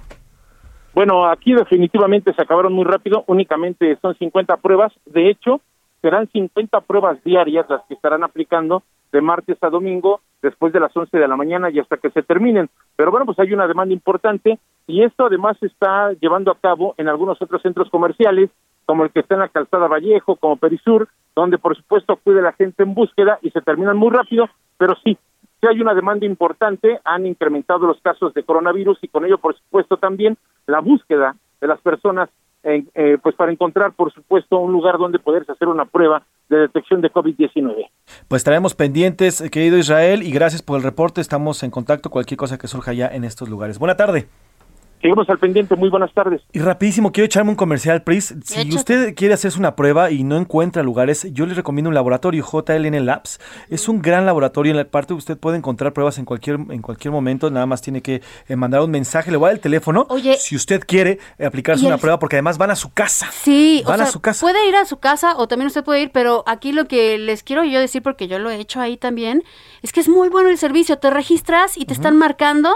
Bueno, aquí definitivamente se acabaron muy rápido, únicamente son 50 pruebas. De hecho, serán 50 pruebas diarias las que estarán aplicando de martes a domingo después de las 11 de la mañana y hasta que se terminen. Pero bueno, pues hay una demanda importante y esto además se está llevando a cabo en algunos otros centros comerciales, como el que está en la Calzada Vallejo, como Perisur, donde por supuesto acude la gente en búsqueda y se terminan muy rápido, pero sí, sí hay una demanda importante, han incrementado los casos de coronavirus y con ello por supuesto también la búsqueda de las personas en, eh, pues para encontrar, por supuesto, un lugar donde poderse hacer una prueba de detección de COVID-19. Pues estaremos pendientes, eh, querido Israel, y gracias por el reporte. Estamos en contacto cualquier cosa que surja ya en estos lugares. Buena tarde. Seguimos al pendiente, muy buenas tardes. Y rapidísimo, quiero echarme un comercial, Pris. Si usted quiere hacerse una prueba y no encuentra lugares, yo le recomiendo un laboratorio JLN Labs. Es un gran laboratorio. En la parte usted puede encontrar pruebas en cualquier, en cualquier momento. Nada más tiene que eh, mandar un mensaje. Le voy a dar el teléfono. Oye. Si usted quiere eh, aplicarse ¿Y una el- prueba, porque además van a su casa. Sí, o Van a sea, su casa. puede ir a su casa o también usted puede ir, pero aquí lo que les quiero yo decir, porque yo lo he hecho ahí también, es que es muy bueno el servicio. Te registras y te están marcando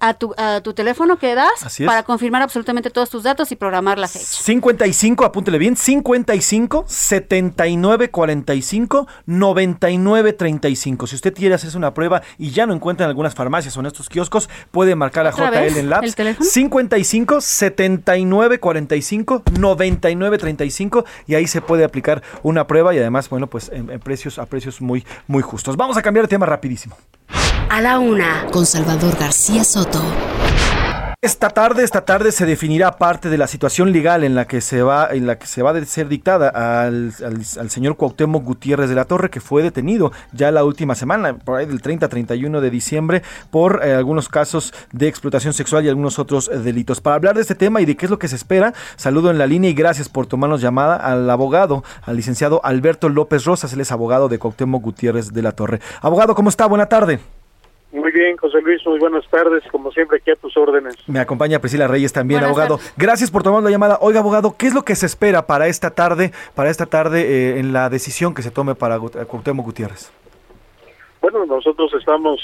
a tu, a tu teléfono que das para confirmar absolutamente todos tus datos y programar la fecha. 55, apúntele bien, 55 79 45 99 35. Si usted quiere hacerse una prueba y ya no encuentra en algunas farmacias o en estos kioscos, puede marcar a ¿Otra JL vez? en Labs. ¿El teléfono? 55 79 45 99 35 y ahí se puede aplicar una prueba y además, bueno, pues en, en precios a precios muy muy justos. Vamos a cambiar de tema rapidísimo. A la una, con Salvador García Soto. Esta tarde, esta tarde se definirá parte de la situación legal en la que se va, en la que se va a ser dictada al, al- al señor Cuauhtémoc Gutiérrez de la Torre, que fue detenido ya la última semana, por ahí del 30-31 de diciembre, por eh, algunos casos de explotación sexual y algunos otros eh, delitos. Para hablar de este tema y de qué es lo que se espera, saludo en la línea y gracias por tomarnos llamada al abogado, al licenciado Alberto López Rosas, él es abogado de Cuauhtémoc Gutiérrez de la Torre. Abogado, ¿cómo está? Buena tarde. Muy bien, José Luis, muy buenas tardes, como siempre aquí a tus órdenes. Me acompaña Priscila Reyes también, Buenas abogado. tardes. Gracias por tomar la llamada. Oiga, abogado, ¿qué es lo que se espera para esta tarde, para esta tarde eh, en la decisión que se tome para Gut- Cuauhtémoc Gutiérrez? Bueno, nosotros estamos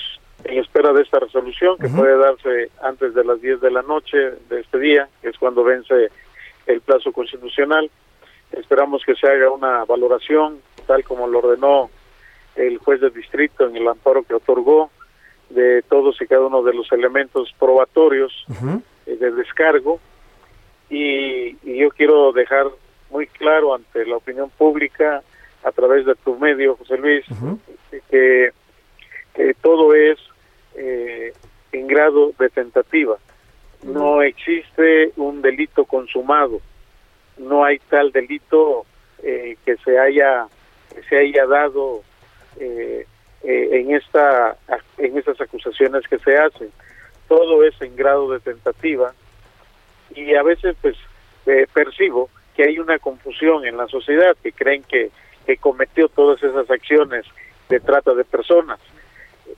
en espera de esta resolución que puede darse antes de las 10 de la noche de este día, que es cuando vence el plazo constitucional. Esperamos que se haga una valoración, tal como lo ordenó el juez de distrito en el amparo que otorgó, de todos y cada uno de los elementos probatorios eh, de descargo. Y, y yo quiero dejar muy claro ante la opinión pública a través de tu medio, José Luis, que, que todo es eh, en grado de tentativa. No existe un delito consumado, no hay tal delito eh, que se haya que se haya dado eh, eh, en esta en estas acusaciones que se hacen. Todo es en grado de tentativa y a veces pues eh, percibo que hay una confusión en la sociedad que creen que, que cometió todas esas acciones de trata de personas.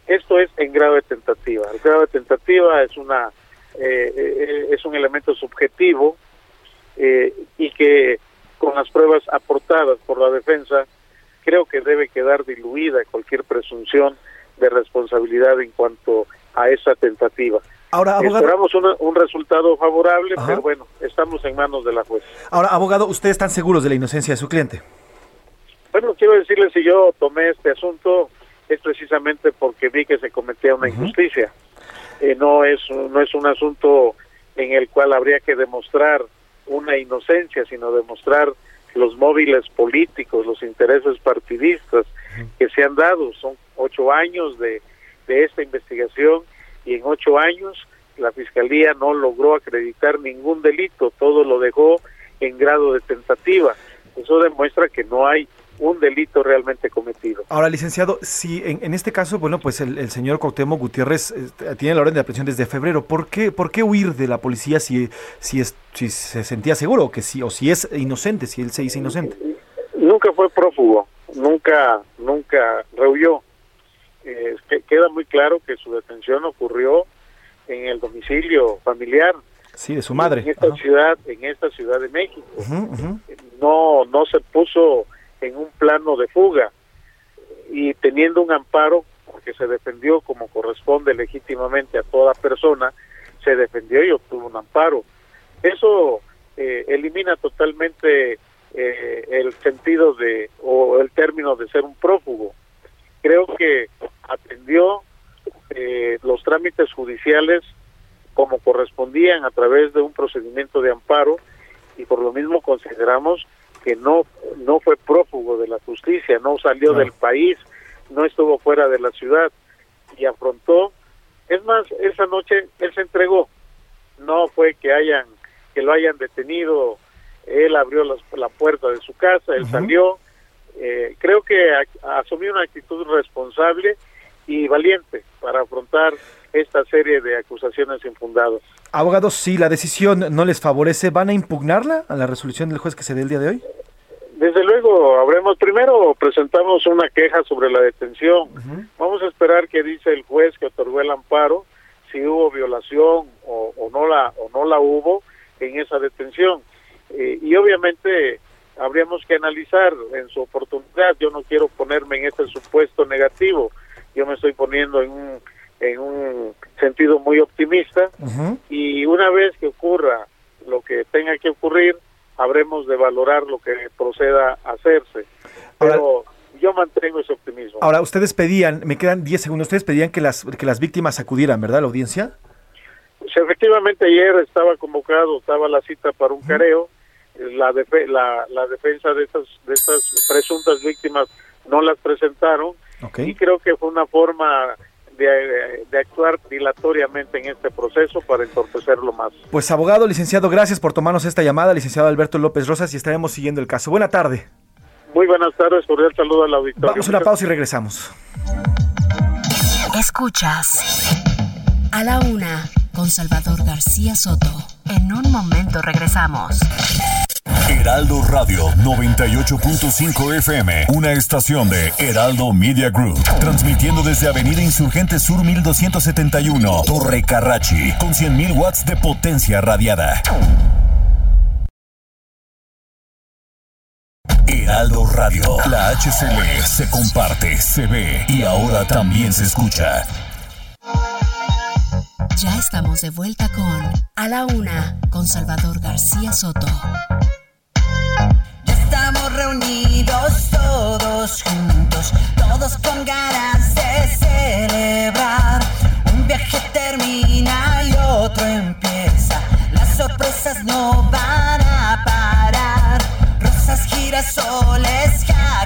Esto es en grado de tentativa. El grado de tentativa es una eh, eh, es un elemento subjetivo eh, y que con las pruebas aportadas por la defensa creo que debe quedar diluida cualquier presunción de responsabilidad en cuanto a esa tentativa. Ahora, abogado, Esperamos una- un resultado favorable, Ajá. pero bueno, estamos en manos de la juez. ahora, abogado, ¿ustedes están seguros de la inocencia de su cliente? Bueno, quiero decirles, si yo tomé este asunto es precisamente porque vi que se cometía una injusticia. Eh, no es no es un asunto en el cual habría que demostrar una inocencia, sino demostrar los móviles políticos, los intereses partidistas que se han dado. Son ocho años de, de esta investigación y en ocho años la Fiscalía no logró acreditar ningún delito, todo lo dejó en grado de tentativa. Eso demuestra que no hay un delito realmente cometido. Ahora, licenciado, si en, en este caso, bueno, pues el, el señor Cuauhtémoc Gutiérrez eh, tiene la orden de aprehensión desde febrero, ¿por qué, por qué huir de la policía si, si, es, si se sentía seguro que si, o si es inocente, si él se dice inocente? Nunca fue prófugo, nunca, nunca rehuyó. Eh, que- queda muy claro que su detención ocurrió en el domicilio familiar Sí, de su madre. en esta ciudad, en esta ciudad de México. No no se puso en un plano de fuga. Y teniendo un amparo porque se defendió como corresponde legítimamente a toda persona se defendió y obtuvo un amparo. Eso eh, elimina totalmente eh, el sentido de o el término de ser un prófugo. Creo que atendió eh, los trámites judiciales como correspondían a través de un procedimiento de amparo y por lo mismo consideramos que no no fue prófugo de la justicia, no salió Claro. del país, no estuvo fuera de la ciudad y afrontó. Es más, esa noche él se entregó. No fue que hayan que lo hayan detenido. Él abrió la puerta de su casa, él salió. Eh, creo que a- asumió una actitud responsable y valiente para afrontar esta serie de acusaciones infundadas. Abogados, si la decisión no les favorece, ¿van a impugnarla a la resolución del juez que se dé el día de hoy? Desde luego, habremos primero presentamos una queja sobre la detención. Vamos a esperar qué dice el juez que otorgó el amparo, si hubo violación o, o no la o no la hubo en esa detención. Eh, y obviamente habríamos que analizar en su oportunidad. Yo no quiero ponerme en este supuesto negativo. Yo me estoy poniendo en un en un sentido muy optimista y una vez que ocurra lo que tenga que ocurrir, habremos de valorar lo que proceda a hacerse. Pero yo mantengo ese optimismo. Ahora, ustedes pedían, me quedan 10 segundos, ustedes pedían que las, que las víctimas acudieran, ¿verdad? La audiencia. Sí, efectivamente ayer estaba convocado, estaba la cita para un careo, la, defe- la, la defensa de estas, de estas presuntas víctimas no las presentaron y creo que fue una forma de, de actuar dilatoriamente en este proceso para entorpecerlo más. Pues abogado, licenciado, gracias por tomarnos esta llamada, licenciado Alberto López Rosas, y estaremos siguiendo el caso. Buena tarde. Muy buenas tardes, cordial saludo al auditorio. Vamos a una pausa y regresamos. Escuchas a la una con Salvador García Soto. En un momento regresamos. Heraldo Radio 98.5 FM, una estación de Heraldo Media Group, transmitiendo desde Avenida Insurgente Sur 1271, Torre Carrachi, con 100.000 watts de potencia radiada. Heraldo Radio, la HCL se comparte, se ve y ahora también se escucha. Ya estamos de vuelta con A la Una con Salvador García Soto. Reunidos todos juntos, todos con ganas de celebrar. Un viaje termina y otro empieza. Las sorpresas no van a parar. Rosas, girasoles, jacarandas,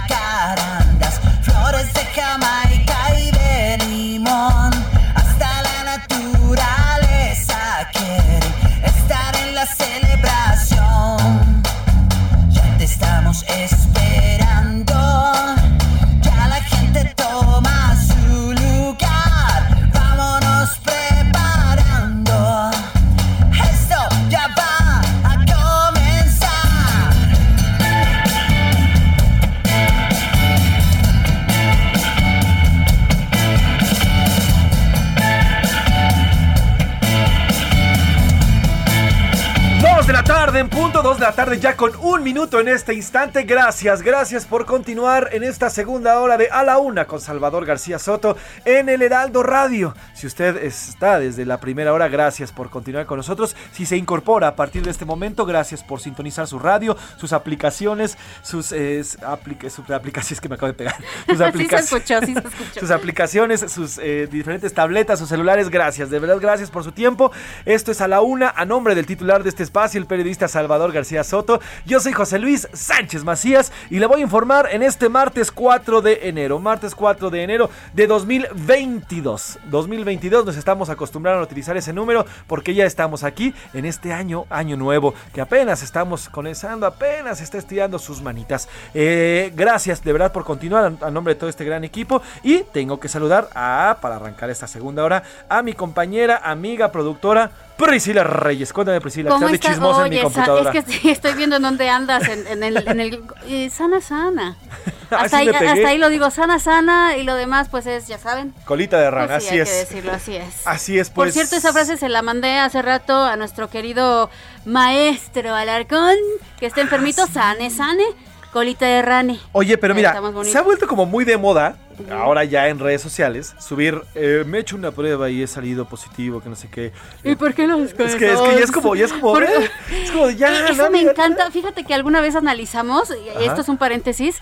punto, dos de la tarde, ya con un minuto en este instante. Gracias, gracias por continuar en esta segunda hora de A la Una con Salvador García Soto en el Heraldo Radio. Si usted está desde la primera hora, gracias por continuar con nosotros. Si se incorpora a partir de este momento, gracias por sintonizar su radio, sus aplicaciones, sus eh, sus aplicaciones que me acabo de pegar. Sus Sí se aplicaciones. escuchó, sí se escuchó. sus aplicaciones, sus eh, diferentes tabletas, sus celulares. Gracias, de verdad, gracias por su tiempo. Esto es a la una, a nombre del titular de este espacio, el periodista periodista García Soto. Yo soy José Luis Sánchez Macías y le voy a informar en este martes 4 de enero. Martes 4 de enero de 2022. 2022 nos estamos acostumbrando a utilizar ese número porque ya estamos aquí en este año, año nuevo, que apenas estamos comenzando, apenas está estirando sus manitas. Eh, gracias de verdad por continuar a, a nombre de todo este gran equipo y tengo que saludar a, para arrancar esta segunda hora, a mi compañera, amiga, productora, Priscila Reyes. Cuéntame, Priscila, que ¿Cómo estás de chismosa en mi Oye, computadora. es que estoy viendo en dónde andas, en, en el... en el- eh, sana, sana. Hasta ahí, hasta lo digo, sana, sana, y lo demás, pues es, ya saben. Colita de rana, Pues sí, así hay es. que decirlo, así es. Así es, Por pues. cierto, esa frase se la mandé hace rato a nuestro querido maestro Alarcón, que está enfermito, sane, sane, colita de rane. Oye, pero mira, se ha vuelto como muy de moda, ahora ya en redes sociales, subir, eh, me he hecho una prueba y he salido positivo, que no sé qué. ¿Y por qué los Es que, es que ya es como, ya es como, eh, es como, ya, Eso no, me encanta. Fíjate que alguna vez analizamos, Ajá. esto es un paréntesis,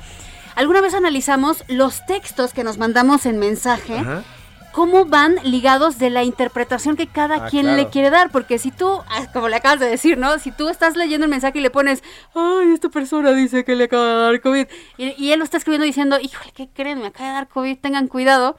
alguna vez analizamos los textos que nos mandamos en mensaje. Ajá. Cómo van ligados de la interpretación que cada Ah, quien claro. le quiere dar, porque si tú, ah, como le acabas de decir, ¿no? Si tú estás leyendo el mensaje y le pones, ay, esta persona dice que le acaba de dar COVID, y, y él lo está escribiendo diciendo, híjole, ¿qué creen? Me acaba de dar COVID, tengan cuidado.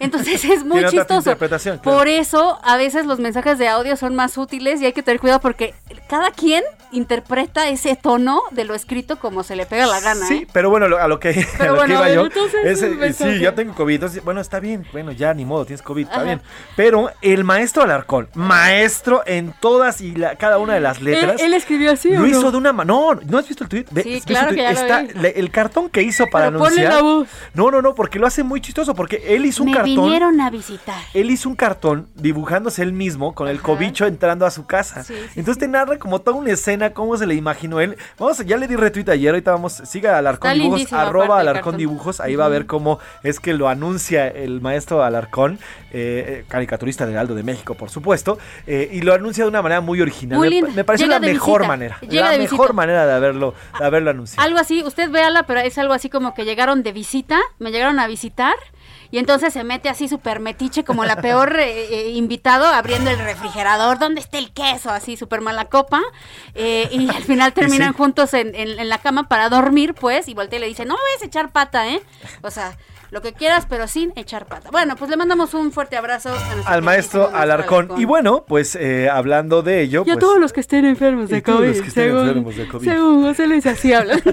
Entonces es muy Tiene chistoso. interpretación, claro. Por eso a veces los mensajes de audio son más útiles y hay que tener cuidado porque cada quien interpreta ese tono de lo escrito como se le pega la gana. Sí, ¿eh? pero bueno, lo- a lo que, a lo bueno, que a iba ver, yo. entonces, es, eh, sí, ya tengo COVID. Entonces, bueno, está bien. Bueno, ya ni modo, tienes COVID, está bien. Pero el maestro Alarcón, maestro en todas y la- cada una de las letras. ¿Él, él escribió así Lo o hizo no? de una manera. No, ¿no has visto el tweet? Está vi. le- el cartón que hizo para Pero anunciar. la voz. No, no, no, porque lo hace muy chistoso. Porque él hizo un Me cartón. vinieron a visitar. Él hizo un cartón dibujándose él mismo con el cobicho entrando a su casa. Sí, sí, Entonces te narra como toda una escena, cómo se le imaginó él. Vamos, ya le di retweet ayer, ahorita vamos, siga Alarcón Está Dibujos, arroba Alarcón. Dibujos, ahí va a ver cómo es que lo anuncia el maestro Alarcón, eh, eh, caricaturista del Aldo de México, por supuesto, eh, y lo anuncia de una manera muy original. Muy me, me pareció Llega la mejor visita. manera, Llega la de mejor visita. manera de haberlo, de haberlo anunciado. Algo así, usted véala, pero es algo así como que llegaron de visita, me llegaron a visitar. Y entonces se mete así súper metiche, como la peor eh, eh, invitado, abriendo el refrigerador. ¿Dónde está el queso? Así súper mala copa. Eh, y al final terminan sí. juntos en, en- en la cama para dormir, pues. Y voltea y le dice, no me vayas a echar pata, ¿eh? O sea, lo que quieras, pero sin echar pata. Bueno, pues le mandamos un fuerte abrazo a nuestro Al maestro queridísimo Alarcón. Y bueno, pues eh, hablando de ello, Y a pues, todos los que estén enfermos de Y todos los COVID. que estén según, enfermos de COVID. según José Luis así habla.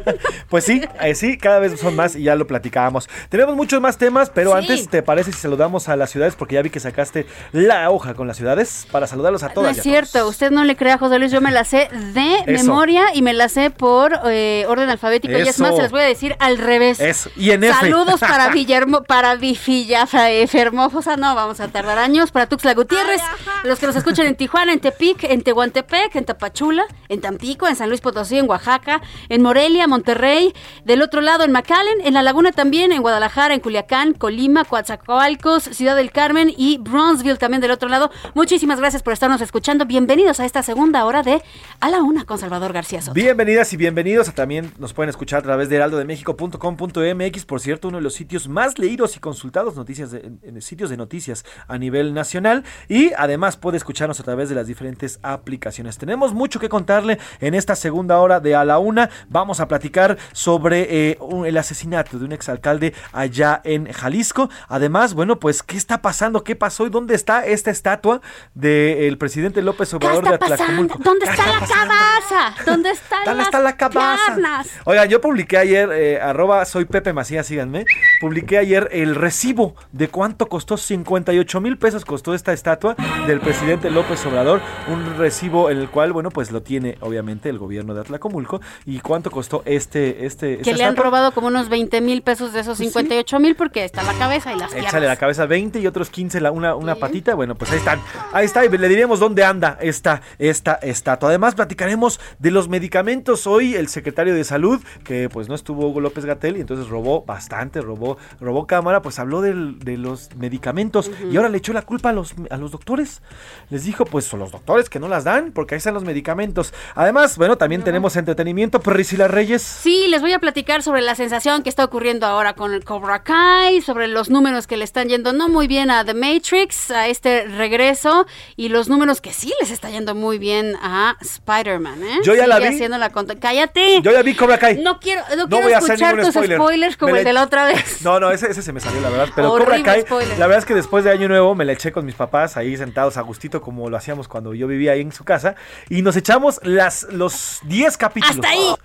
Pues sí, eh, sí, cada vez son más y ya lo platicábamos. Tenemos muchos más temas, pero Sí. antes, ¿te parece si saludamos a las ciudades? Porque ya vi que sacaste la hoja con las ciudades para saludarlos a No todas. es cierto, usted no le crea a José Luis, yo me la sé de Eso. memoria y me la sé por eh, orden alfabético. Y es más, se las voy a decir al revés. Eso. Y en F. Saludos para Villermo, para Vifilla, eh, Fermosa, no, vamos a tardar años, para Tuxtla Gutiérrez, los que nos escuchan en Tijuana, en Tepic, en Tehuantepec, en Tapachula, en Tampico, en San Luis Potosí, en Oaxaca, en Morelia, Monterrey, del otro lado en McAllen, en La Laguna también, en Guadalajara, en Culiacán, Colima, Coatzacoalcos, Ciudad del Carmen y Bronzeville también del otro lado. Muchísimas gracias por estarnos escuchando. Bienvenidos a esta segunda hora de A la Una con Salvador García Soto. Bienvenidas y bienvenidos. También nos pueden escuchar a través de heraldodemexico.com.mx, por cierto, uno de los sitios más leídos y consultados noticias de- en, en sitios de noticias a nivel nacional. Y además puede escucharnos a través de las diferentes aplicaciones. Tenemos mucho que contarle en esta segunda hora de A la Una. Vamos a platicar sobre eh, un- el asesinato de un exalcalde allá en Jalisco. Además, bueno, pues, ¿qué está pasando? ¿Qué pasó y dónde está esta estatua del presidente López ¿Qué Obrador de? Atlacomulco? ¿Dónde ¿Qué está la cabaza? ¿Dónde está, ¿Dónde está la cabaza? Oigan, yo publiqué ayer, eh, arroba soy Pepe Macías, síganme. Publiqué ayer el recibo de cuánto costó, 58 mil pesos costó esta estatua del presidente López Obrador. Un recibo en el cual, bueno, pues lo tiene obviamente el gobierno de Atlacomulco. ¿Y cuánto costó este, este, Que le han robado como unos 20 mil pesos de esos 58 mil porque está la cabeza y las piernas. Échale la cabeza 20 y otros 15 la, una, una patita. Bueno, pues ahí están. Ahí está. Y le diremos dónde anda esta, esta estatua. Además, platicaremos de los medicamentos. Hoy el secretario de Salud, que pues no estuvo Hugo López Gatel, y entonces robó bastante, robó robó cámara, pues habló del- de los medicamentos y ahora le echó la culpa a los, a los doctores. Les dijo, pues son los doctores que no las dan, porque ahí están los medicamentos. Además, bueno, también tenemos entretenimiento. Priscila Reyes. Sí, les voy a platicar sobre la sensación que está ocurriendo ahora con el Cobra Kai, sobre los números que le están yendo no muy bien a The Matrix, a este regreso, y los números que sí les está yendo muy bien a Spider-Man, ¿eh? Yo ya la vi. haciendo la ¡Cállate! Yo ya vi Cobra Kai. No quiero, no No quiero voy a hacer escuchar ningún tus spoiler. spoilers como Me el de la otra vez. No, no, ese, ese se me salió, la verdad. Pero Horrible Cobra Kai, spoiler. la verdad es que después de Año Nuevo me la eché con mis papás ahí sentados a gustito como lo hacíamos cuando yo vivía ahí en su casa. Y nos echamos las, los 10 capítulos. Hasta ahí,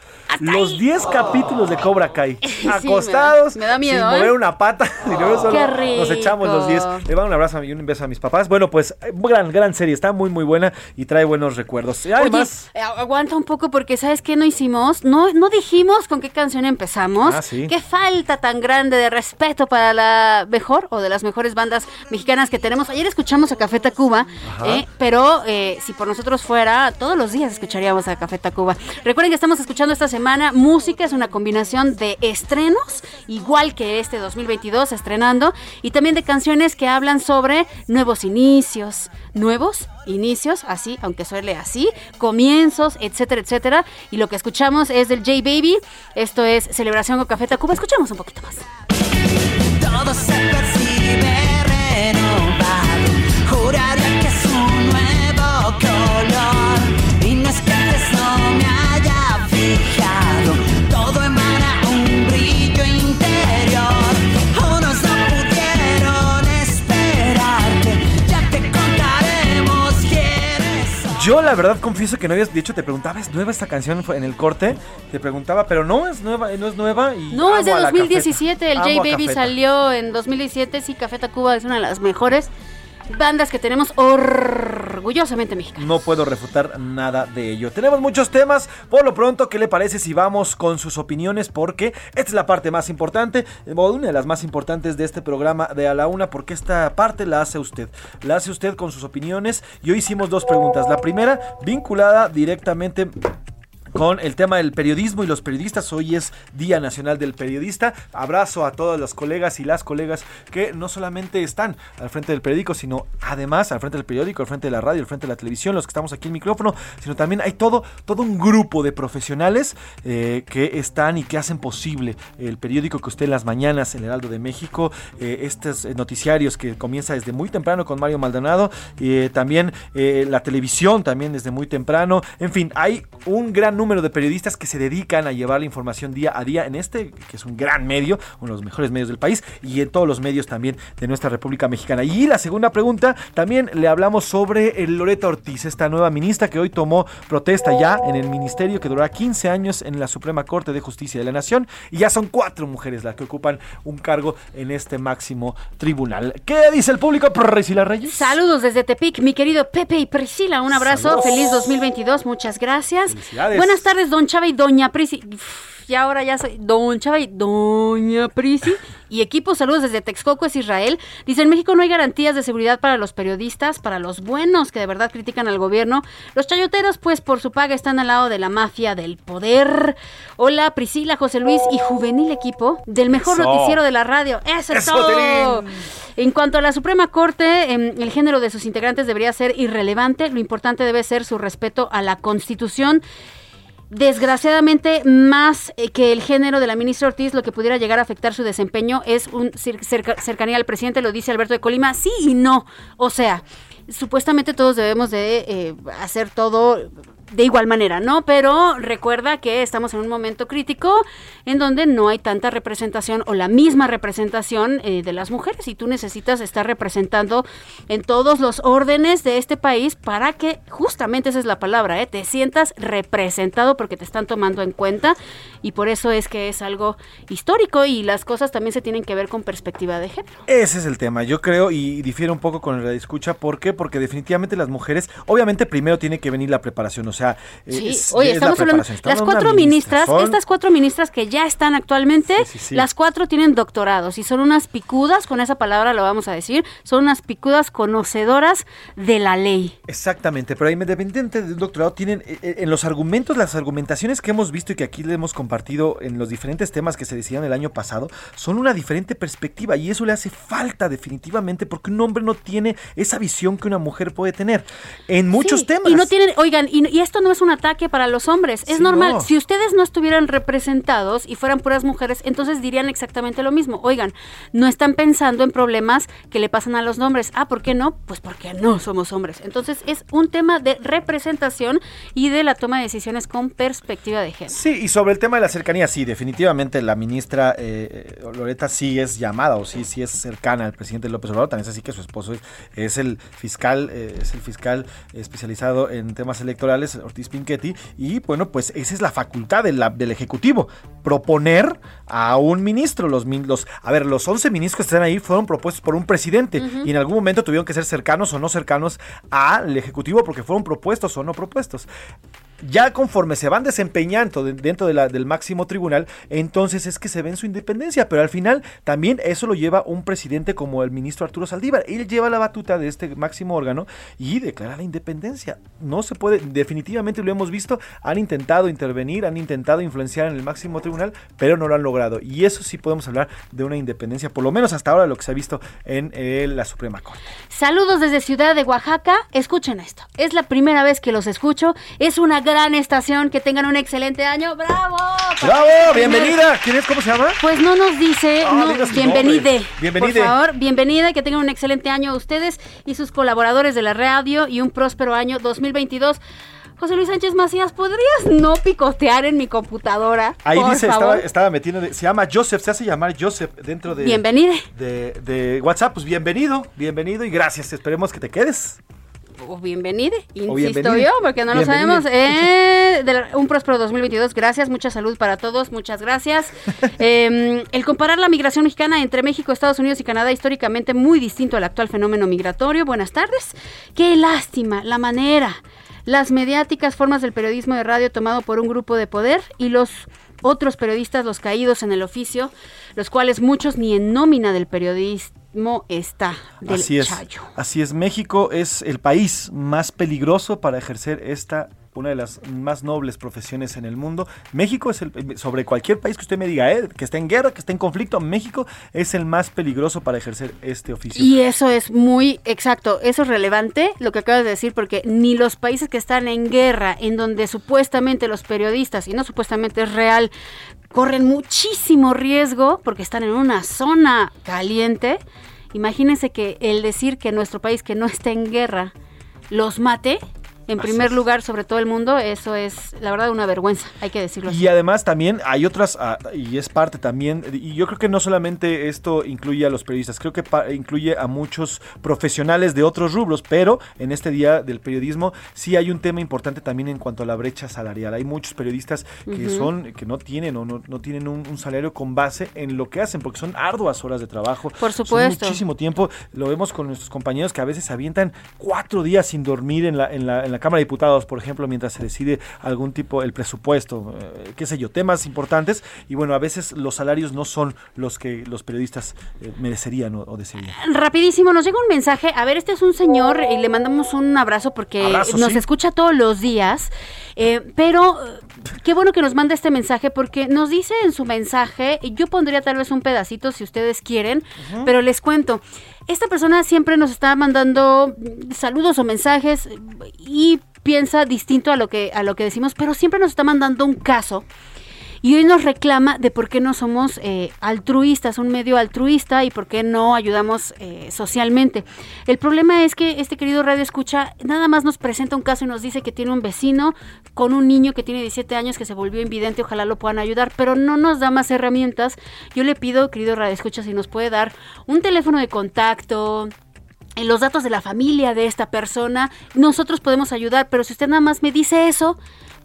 los 10 capítulos de Cobra Kai. me da- acostados, me da miedo, sin ¿eh? mover una pata. solo Qué Nos echamos los 10. rico. Le mando un abrazo y un beso a mis papás. Bueno, pues, gran, gran serie. Está muy, muy buena y trae buenos recuerdos. Y además... Oye, eh, aguanta un poco porque ¿sabes qué no hicimos? No, no dijimos con qué canción empezamos. Ah, sí. Qué falta tan grande de respeto para la mejor o de las mejores bandas mexicanas que tenemos. Ayer escuchamos a Café Tacuba, eh, pero eh, si por nosotros fuera, todos los días escucharíamos a Café Tacuba. Recuerden que estamos escuchando esta semana música, es una combinación de estrenos, igual que este 2022 estrenando, y también de canciones que hablan sobre nuevos inicios, nuevos inicios, así, aunque suele así, comienzos, etcétera, etcétera. Y lo que escuchamos es del J Baby. Esto es Celebración con Café Tacuba. Escuchamos un poquito más. Todo se percibe Yo la verdad confieso que no habías dicho, te preguntaba, ¿es nueva esta canción en el corte? Te preguntaba, pero no es nueva, no es nueva y No, es de amo a la 2017. El. J Baby salió en 2017. Sí, Café Tacuba es una de las mejores bandas que tenemos orgullosamente mexicanas. No puedo refutar nada de ello. Tenemos muchos temas. Por lo pronto, ¿qué le parece si vamos con sus opiniones? Porque esta es la parte más importante, o una de las más importantes de este programa de A la Una, porque esta parte la hace usted. La hace usted con sus opiniones. Y hoy hicimos dos preguntas. La primera, vinculada directamente con el tema del periodismo y los periodistas. Hoy es Día Nacional del Periodista. Abrazo a todos los colegas y las colegas que no solamente están al frente del periódico, sino además al frente del periódico, al frente de la radio, al frente de la televisión, los que estamos aquí en micrófono, sino también hay todo, todo un grupo de profesionales eh, que están y que hacen posible el periódico que usted en las mañanas, el Heraldo de México, eh, estos noticiarios que comienza desde muy temprano con Mario Maldonado, eh, también eh, la televisión también desde muy temprano, en fin, hay un gran número de periodistas que se dedican a llevar la información día a día en este, que es un gran medio, uno de los mejores medios del país, y en todos los medios también de nuestra República Mexicana. Y la segunda pregunta, también le hablamos sobre Loreta Ortiz, esta nueva ministra que hoy tomó protesta ya en el ministerio, que durará 15 años en la Suprema Corte de Justicia de la Nación, y ya son cuatro mujeres las que ocupan un cargo en este máximo tribunal. ¿Qué dice el público? Priscila Reyes. Saludos desde Tepic, mi querido Pepe y Priscila. Un abrazo. Saludos. Feliz 2022. Muchas gracias. Felicidades. Buenas tardes, don Chava y doña Prisi. Uf, Y ahora ya soy don Chava y doña Prisi. Y equipo, saludos desde Texcoco, es Israel. Dice, en México no hay garantías de seguridad para los periodistas, para los buenos que de verdad critican al gobierno. Los chayoteros, pues por su paga, están al lado de la mafia del poder. Hola, Priscila, José Luis y juvenil equipo del mejor Eso. noticiero de la radio. Eso es Eso, todo. En cuanto a la Suprema Corte, em, el género de sus integrantes debería ser irrelevante. Lo importante debe ser su respeto a la Constitución. Desgraciadamente, más eh, que el género de la ministra Ortiz, lo que pudiera llegar a afectar su desempeño es un cer- cerca- cercanía al presidente, lo dice Alberto de Colima, sí y no. O sea, supuestamente todos debemos de eh, hacer todo de igual manera, ¿no? Pero recuerda que estamos en un momento crítico en donde no hay tanta representación o la misma representación eh, de las mujeres y tú necesitas estar representando en todos los órdenes de este país para que justamente esa es la palabra, ¿eh? te sientas representado porque te están tomando en cuenta y por eso es que es algo histórico y las cosas también se tienen que ver con perspectiva de género. Ese es el tema, yo creo, y difiere un poco con la escucha. ¿Por qué? Porque definitivamente las mujeres, obviamente primero tiene que venir la preparación, o sea, Sí, es- oye, es la estamos hablando. Estamos las cuatro ministras, son- estas cuatro ministras que ya están actualmente, sí. las cuatro tienen doctorados y son unas picudas, con esa palabra lo vamos a decir, son unas picudas conocedoras de la ley. Exactamente, pero independiente del doctorado tienen eh, eh, en los argumentos, las argumentaciones que hemos visto y que aquí le hemos compartido en los diferentes temas que se decían el año pasado, son una diferente perspectiva y eso le hace falta definitivamente porque un hombre no tiene esa visión que una mujer puede tener en muchos temas. Y no tienen, oigan, y, y esto no es un ataque para los hombres, es Sí, normal. no. Si ustedes no estuvieran representados y fueran puras mujeres, entonces dirían exactamente lo mismo. Oigan, no están pensando en problemas que le pasan a los hombres. Ah, ¿por qué no? Pues porque no somos hombres. Entonces es un tema de representación y de la toma de decisiones con perspectiva de género. Sí, y sobre el tema de la cercanía, sí, definitivamente la ministra eh, eh, Loreta sí es llamada o sí, sí es cercana al presidente López Obrador, también es así que su esposo es, es el fiscal, eh, es el fiscal especializado en temas electorales, Ortiz Pinchetti, y bueno, pues esa es la facultad de la- del Ejecutivo, proponer a un ministro, los, los a ver, los 11 ministros que están ahí fueron propuestos por un presidente y en algún momento tuvieron que ser cercanos o no cercanos al Ejecutivo porque fueron propuestos o no propuestos ya conforme se van desempeñando de- dentro del máximo tribunal, entonces es que se ven su independencia, pero al final también eso lo lleva un presidente como el ministro Arturo Saldívar. Él lleva la batuta de este máximo órgano y declara la independencia. No se puede, definitivamente lo hemos visto, han intentado intervenir, han intentado influenciar en el máximo tribunal, pero no lo han logrado. Y eso sí podemos hablar de una independencia, por lo menos hasta ahora lo que se ha visto en eh, la Suprema Corte. Saludos desde Ciudad de Oaxaca. Escuchen esto. Es la primera vez que los escucho. Es una gran estación. Que tengan un excelente año. ¡Bravo! ¡Bravo! ¡Bienvenida! ¿Quién es? ¿Cómo se llama? Pues no nos dice, Ah, no, bienvenide. Bienvenide. Por favor, bienvenida y que tengan un excelente año ustedes y sus colaboradores de la radio y un próspero año 2022. José Luis Sánchez Macías, ¿podrías no picotear en mi computadora? Ahí por dice, favor? estaba, estaba metiendo, se llama Joseph, se hace llamar Joseph dentro de, Bienvenide. de, de WhatsApp. Pues bienvenido, bienvenido y gracias. Esperemos que te quedes. O bienvenide, insisto yo, porque no lo sabemos. Eh, de la- un próspero 2022, gracias, mucha salud para todos, muchas gracias. Eh, el comparar la migración mexicana entre México, Estados Unidos y Canadá históricamente muy distinto al actual fenómeno migratorio. Buenas tardes. Qué lástima la manera, las mediáticas formas del periodismo de radio tomado por un grupo de poder y los otros periodistas, los caídos en el oficio, los cuales muchos ni en nómina del está del Así es. chayo. Así es. México es el país más peligroso para ejercer esta una de las más nobles profesiones en el mundo. México es el sobre cualquier país que usted me diga, eh, que esté en guerra, que esté en conflicto, México es el más peligroso para ejercer este oficio. Y eso es muy exacto, eso es relevante lo que acabas de decir, porque ni los países que están en guerra, en donde supuestamente los periodistas, y no supuestamente es real, corren muchísimo riesgo porque están en una zona caliente, imagínense que el decir que nuestro país que no está en guerra los mate, en Así primer es. lugar sobre todo el mundo, eso es la verdad una vergüenza, hay que decirlo así. Y además también hay otras, ah, y es parte también, y yo creo que no solamente esto incluye a los periodistas, creo que incluye a muchos profesionales de otros rubros, pero en este día del periodismo sí hay un tema importante también en cuanto a la brecha salarial. Hay muchos periodistas que son, que no tienen o no, no tienen un, un salario con base en lo que hacen, porque son arduas horas de trabajo. Por son supuesto. muchísimo tiempo. Lo vemos con nuestros compañeros que a veces avientan cuatro días sin dormir en la, en la, en la Cámara de Diputados, por ejemplo, mientras se decide algún tipo, el presupuesto, eh, qué sé yo, temas importantes. Y bueno, a veces los salarios no son los que los periodistas eh, merecerían o, o desearían. Rapidísimo, nos llega un mensaje. A ver, este es un señor y le mandamos un abrazo porque Abrazo, nos sí. escucha todos los días. eh, pero eh, qué bueno que nos manda este mensaje porque nos dice en su mensaje, y yo pondría tal vez un pedacito si ustedes quieren, pero les cuento. Esta persona siempre nos está mandando saludos o mensajes y piensa distinto a lo que a lo que decimos, pero siempre nos está mandando un caso y hoy nos reclama de por qué no somos eh, altruistas, un medio altruista y por qué no ayudamos eh, socialmente. El problema es que este querido Radio Escucha nada más nos presenta un caso y nos dice que tiene un vecino con un niño que tiene 17 años que se volvió invidente, ojalá lo puedan ayudar, pero no nos da más herramientas. Yo le pido, querido Radio Escucha, si nos puede dar un teléfono de contacto, en los datos de la familia de esta persona, nosotros podemos ayudar, pero si usted nada más me dice eso,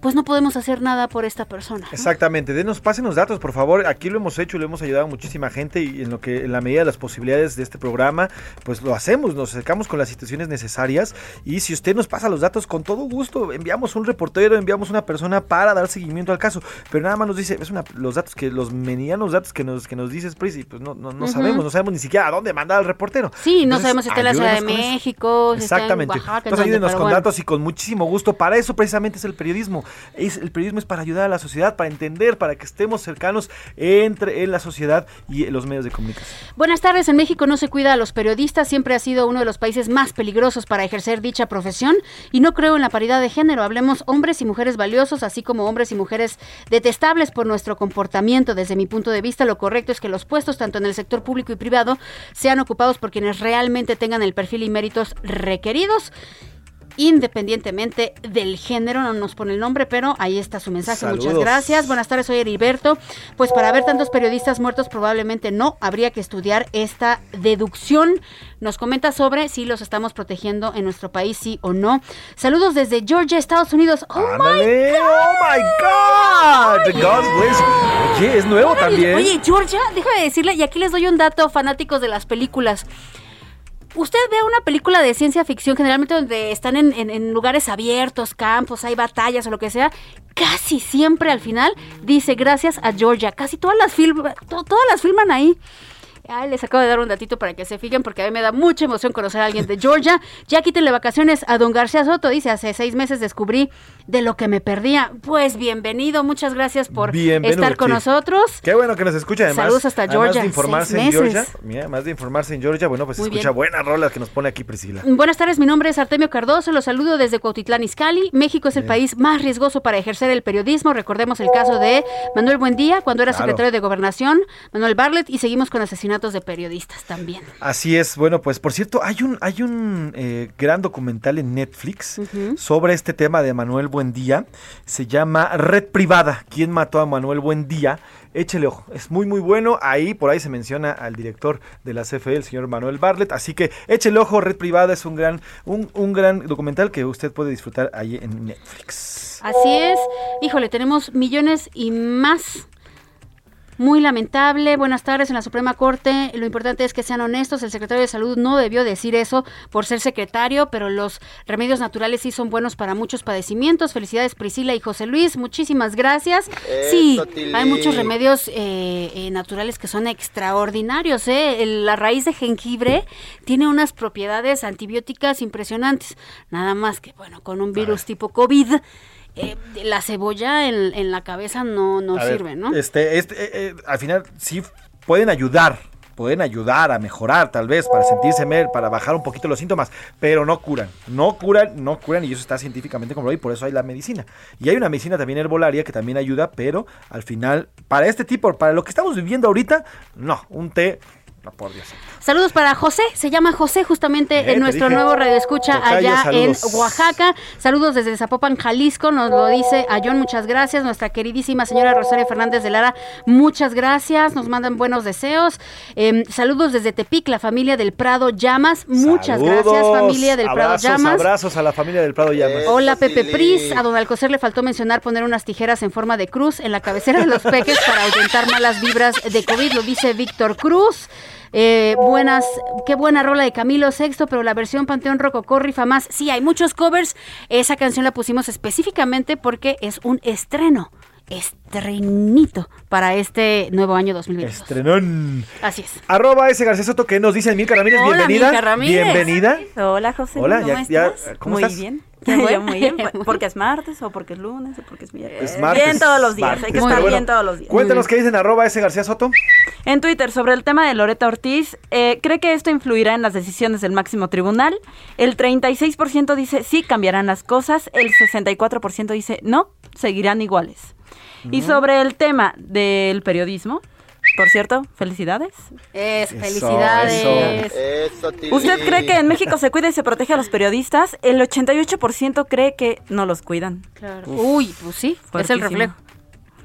pues no podemos hacer nada por esta persona. Exactamente, denos, pasen los datos, por favor. Aquí lo hemos hecho y lo hemos ayudado a muchísima gente y en lo que en la medida de las posibilidades de este programa, pues lo hacemos, nos acercamos con las instituciones necesarias y si usted nos pasa los datos con todo gusto, enviamos un reportero, enviamos una persona para dar seguimiento al caso, pero nada más nos dice, es una, los datos que los medianos datos que nos que nos dice Sprisi, pues no no, no sabemos, no sabemos ni siquiera a dónde mandar al reportero. Sí, no sabemos si está en la Ciudad de. México, si está en Exactamente. Oaxaca, en Entonces ayúdenos con bueno. datos y con muchísimo gusto. Para eso precisamente es el periodismo. El periodismo es para ayudar a la sociedad, para entender, para que estemos cercanos entre en la sociedad y los medios de comunicación. Buenas tardes. En México no se cuida a los periodistas. Siempre ha sido uno de los países más peligrosos para ejercer dicha profesión. Y no creo en la paridad de género. Hablemos hombres y mujeres valiosos, así como hombres y mujeres detestables por nuestro comportamiento. Desde mi punto de vista, lo correcto es que los puestos, tanto en el sector público y privado, sean ocupados por quienes realmente tengan el perfil y méritos requeridos. Independientemente del género, no nos pone el nombre, pero ahí está su mensaje. Muchas gracias. Buenas tardes, soy Heriberto. Pues para ver tantos periodistas muertos, probablemente no habría que estudiar esta deducción. Nos comenta sobre si los estamos protegiendo en nuestro país, sí o no. Saludos desde Georgia, Estados Unidos. ¡Oh, ¡Ándale! ¡Oh, my God! God bless. Oye, es nuevo también. Oye, Georgia, déjame decirle, y aquí les doy un dato, fanáticos de las películas. Usted ve una película de ciencia ficción, generalmente donde están en, en- lugares abiertos, campos, hay batallas o lo que sea, casi siempre al final dice gracias a Georgia. Casi todas las, film- to- todas las filman ahí. Ay, les acabo de dar un datito para que se fijen porque a mí me da mucha emoción conocer a alguien de Georgia. Ya quítenle vacaciones a don García Soto. Dice, hace seis meses descubrí de lo que me perdía. Pues bienvenido, muchas gracias por Bienvenido, estar con sí. nosotros. Qué bueno que nos escucha además. Saludos hasta Además Georgia, de informarse en Georgia. Mira, además de informarse en Georgia, bueno, pues Muy escucha bien. buenas rolas que nos pone aquí Priscila. Buenas tardes, mi nombre es Artemio Cardoso, los saludo desde Cuautitlán Izcalli. México es el país más riesgoso para ejercer el periodismo. Recordemos el caso de Manuel Buendía cuando era Claro. secretario de Gobernación, Manuel Bartlett, y seguimos con asesinatos de periodistas también. Así es, bueno, pues por cierto, hay un, hay un eh, gran documental en Netflix sobre este tema de Manuel Buendía. Se llama Red Privada. ¿Quién mató a Manuel Buendía? Échele ojo, es muy muy bueno. Ahí por ahí se menciona al director de la CFE, el señor Manuel Bartlett. Así que échele ojo, Red Privada es un gran, un, un gran documental que usted puede disfrutar ahí en Netflix. Así es. Híjole, tenemos millones y más. Muy lamentable. Buenas tardes en la Suprema Corte. Lo importante es que sean honestos. El secretario de Salud no debió decir eso por ser secretario, pero los remedios naturales sí son buenos para muchos padecimientos. Felicidades Priscila y José Luis. Muchísimas gracias. sí, Tili. hay muchos remedios eh, eh, naturales que son extraordinarios. ¿eh? El- la raíz de jengibre tiene unas propiedades antibióticas impresionantes. Nada más que, bueno, con un virus tipo COVID. Eh, la cebolla en, en la cabeza no, no A ver, sirve, ¿no? Este, este, eh, eh, al final sí pueden ayudar, pueden ayudar a mejorar tal vez para sentirse mejor, para bajar un poquito los síntomas, pero no curan, no curan, no curan y eso está científicamente comprobado y por eso hay la medicina. Y hay una medicina también herbolaria que también ayuda, pero al final para este tipo, para lo que estamos viviendo ahorita, no, un té, no por Dios. Saludos para José, se llama José justamente Eh, en nuestro dije. nuevo radio escucha Tocayo, allá saludos. en Oaxaca. Saludos desde Zapopan, Jalisco, nos lo dice a John, muchas gracias. Nuestra queridísima señora Rosario Fernández de Lara, muchas gracias, nos mandan buenos deseos. Em, saludos desde Tepic, la familia del Prado Llamas, muchas gracias familia del Prado Llamas. Abrazos a la familia del Prado Llamas. Hola Pepe Pris, a don Alcocer le faltó mencionar poner unas tijeras en forma de cruz en la cabecera de los peques para ahuyentar malas vibras de COVID, lo dice Víctor Cruz. Eh, buenas, qué buena rola de Camilo Sexto, pero la versión Panteón Rococó rifa más. Sí, hay muchos covers. Esa canción la pusimos específicamente porque es un estreno, estrenito para este nuevo año 2022. Estrenón. Así es. Arroba ese García Soto que nos dice Milka Ramírez, Hola, bienvenida. Milka Ramírez. Bienvenida. Hola, José. Hola, ¿cómo ya- ya, estás? ¿cómo muy estás? bien. Bueno. muy bien. Porque es martes o porque es lunes o porque es miércoles. Es martes, bien todos los días. martes. Hay que Muy estar bueno. bien todos los días. Cuéntanos qué dicen arroba ese García Soto. En Twitter, sobre el tema de Loreta Ortiz, eh, ¿cree que esto influirá en las decisiones del máximo tribunal? El 36% dice sí, cambiarán las cosas. El 64% dice no, seguirán iguales. Y Mm. sobre el tema del periodismo, por cierto, felicidades. Es, felicidades. ¿Usted cree que en México se cuida y se protege a los periodistas? El 88% cree que no los cuidan. Claro. Uy, pues sí, es el reflejo.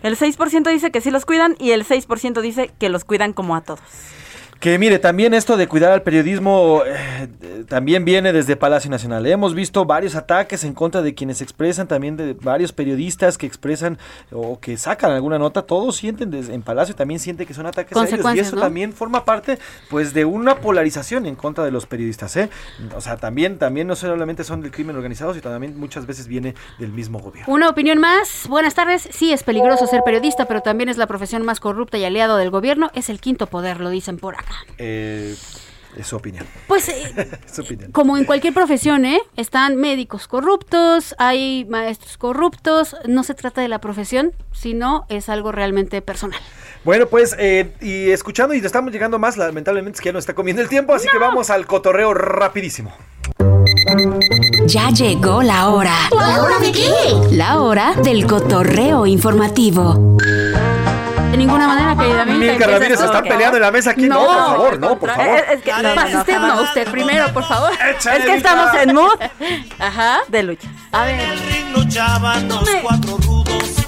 El 6% dice que sí los cuidan y el 6% dice que los cuidan como a todos. Que mire, también esto de cuidar al periodismo eh, también viene desde Palacio Nacional. Hemos visto varios ataques en contra de quienes expresan, también de varios periodistas que expresan o que sacan alguna nota. Todos sienten desde, en Palacio también sienten que son ataques a ellos. Y eso ¿no? también forma parte pues de una polarización en contra de los periodistas. ¿eh? O sea, también, también no solamente son del crimen organizado, sino también muchas veces viene del mismo gobierno. Una opinión más. Buenas tardes. Sí, es peligroso ser periodista, pero también es la profesión más corrupta y aliado del gobierno. Es el quinto poder, lo dicen por acá. Eh, es su opinión. Pues eh, Es su opinión. como en cualquier profesión, ¿eh? Están médicos corruptos, hay maestros corruptos. No se trata de la profesión, sino es algo realmente personal. Bueno, pues, eh, y escuchando, y estamos llegando más, lamentablemente es que ya nos está comiendo el tiempo, así que vamos al cotorreo rapidísimo. Ya llegó la hora. ¿La hora de qué? La hora del cotorreo informativo. De ninguna manera, querida amiga. Milka Ramírez todo, está peleando en la mesa aquí. No, por favor, no, por favor. Es, es que, no, no, Pase no, usted, no, usted primero, por favor. Es que estamos en mood Ajá. de lucha. A ver. luchaban los cuatro rudos,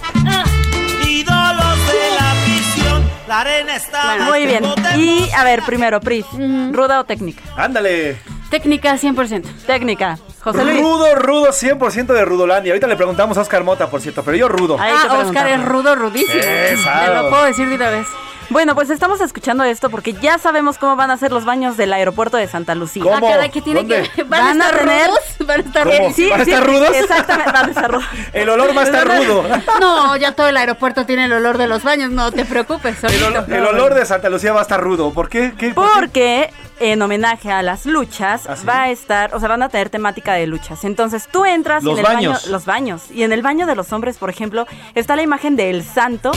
ídolos de la prisión. La arena estaba Muy bien. Y a ver, primero, Pris, ¿ruda o técnica? Ándale. Técnica 100%. Técnica. José Luis. Rudo, rudo, 100% de Rudolandia. Ahorita le preguntamos a Oscar Mota, por cierto, pero yo rudo. Ahí te Ah, Oscar es rudo, rudísimo. Esa. Te lo puedo decir de una vez. Bueno, pues estamos escuchando esto porque ya sabemos cómo van a ser los baños del aeropuerto de Santa Lucía. ¿Cómo? Ah, caray, que tiene ¿Dónde? que. ¿Van, a estar tener- rudos? ¿Van a estar ¿Cómo? rudos? ¿Van a estar rudos? Exactamente, van a estar rudos. El olor va a estar rudo. No, ya todo el aeropuerto tiene el olor de los baños, no te preocupes. El, olor- el olor de Santa Lucía va a estar rudo. ¿Por qué? ¿Qué? ¿Por qué? Porque en homenaje a las luchas ¿Ah, sí? va a estar, o sea, van a tener temática de luchas. Entonces tú entras y Los en el baños. baño, los baños. Y en el baño de los hombres, por ejemplo, está la imagen del santo.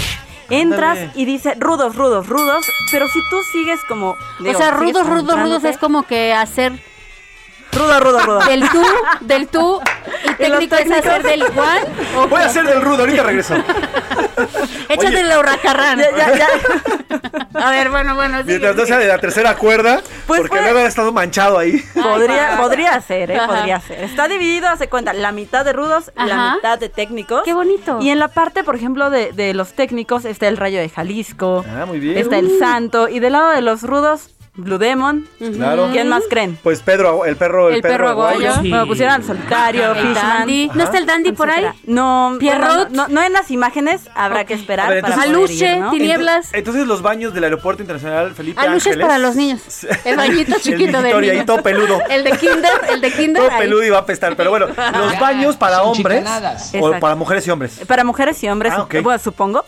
Entras Ándale. y dice rudos, rudos, rudos. Pero si tú sigues como. O sea, rudos, rudos, rudos es como que hacer Rudo, rudo, rudo. del tú, del tú, y técnico es hacer del Juan. o- Voy a hacer del rudo, ahorita regreso. Échate la hurracarrán. Ya, ya, ya. A ver, bueno, bueno. sigue, Mientras no sea de la tercera cuerda, Pues porque luego ha estado manchado ahí. Podría, podría ser, ¿eh? Ajá. Podría ser. Está dividido, hace cuenta, la mitad de rudos, la mitad de técnicos. Qué bonito. Y en la parte, por ejemplo, de, de los técnicos está el Rayo de Jalisco, Ah, muy bien. está el Santo, y del lado de los rudos, Blue Demon. Claro. ¿Quién más creen? Pues Pedro, el perro, el, El perro aguayo. Bueno, pusieron al solitario, El Fishman. dandy. ¿No está el dandy por ahí? No, Pierrot. no, no en las imágenes, habrá que esperar A ver, entonces- Aluche, ir, ¿no? tinieblas. Entonces los baños del aeropuerto internacional Felipe Aluche es para los niños. El bañito El chiquito de Victoria, ahí todo peludo. El de kinder, el de kinder. Todo ahí. peludo y va a apestar. Pero bueno, los baños para hombres o para mujeres y hombres. Para mujeres y hombres, Ah, supongo.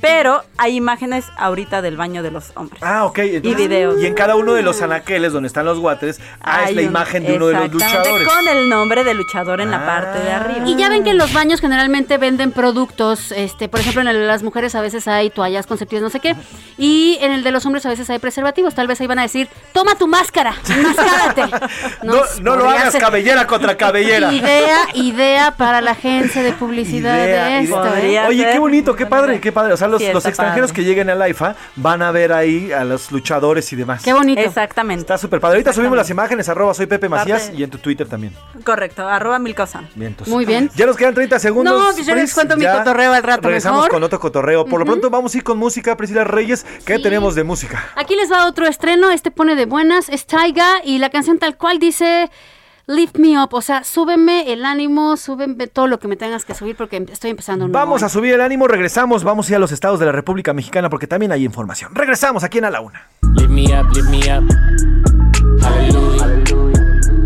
Pero hay imágenes ahorita del baño de los hombres. Ah, ok. entonces- videos. Y en cada uno de los anaqueles donde están los guates, ah, es Hay la un- imagen de uno de los luchadores. Con el nombre del luchador en la parte de arriba. Y ya ven que en los baños generalmente venden productos, este, por ejemplo, en el de las mujeres a veces hay toallas con cepillos, no sé qué, y en el de los hombres a veces hay preservativos. Tal vez ahí van a decir, toma tu máscara, máscárate. No, no lo hagas ser. cabellera contra cabellera. Idea, idea para la agencia de publicidad Idea, de esto. ¿eh? Oye, qué bonito, qué padre, qué padre. O sea, los, Sí, los extranjeros padre. que lleguen a la IFA van a ver ahí a los luchadores y demás. Qué bonito. Exactamente. Está súper padre. Ahorita subimos las imágenes, arroba soy Pepe Parte- Macías y en tu Twitter también. Correcto, arroba mil cosas. Bien, entonces. Muy bien. Ya nos quedan 30 segundos. No, pues yo les cuento mi cotorreo al rato Regresamos mejor. con otro cotorreo. Por lo pronto vamos a ir con música, Priscila Reyes. ¿Qué Sí. tenemos de música? Aquí les va otro estreno, este pone de buenas, es Taiga y la canción tal cual dice Lift me up, o sea, súbeme el ánimo, súbeme todo lo que me tengas que subir porque estoy empezando un nuevo Vamos a subir el ánimo, regresamos, vamos a ir a los estados de la República Mexicana porque también hay información. Regresamos aquí en A la Una. Lift me up, lift me up. Hallelujah.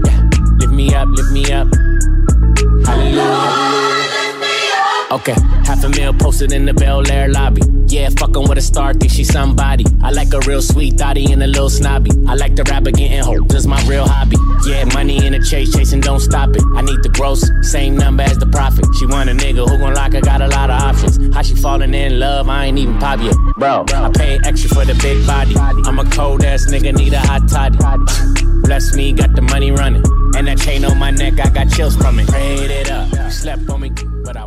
Yeah. Lift me up, lift me up. Hallelujah. Okay, half a meal posted in the Bel Air lobby. Yeah, fucking with a star, think she somebody. I like a real sweet thotty and a little snobby. I like the rapper getting hope, this is my real hobby. Yeah, money in the chase, chasing, don't stop it. I need the gross, same number as the profit. She want a nigga who gon' lock her, got a lot of options. How she falling in love, I ain't even pop yet. Bro, I pay extra for the big body. I'm a cold ass nigga, need a hot toddy. Bless me, got the money running. And that chain on my neck, I got chills from it. Prayed it up, slept on me, but I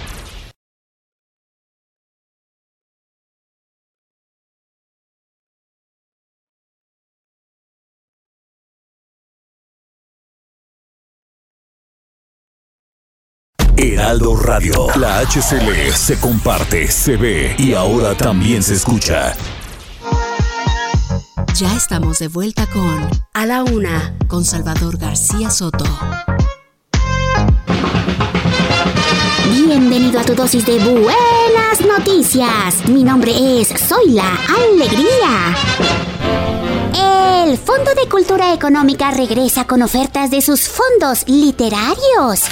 Heraldo Radio. La HCL se comparte, se ve y ahora también se escucha. Ya estamos de vuelta con A la Una, con Salvador García Soto. Bienvenido a tu dosis de buenas noticias. Mi nombre es Soy la Alegría. El Fondo de Cultura Económica regresa con ofertas de sus fondos literarios.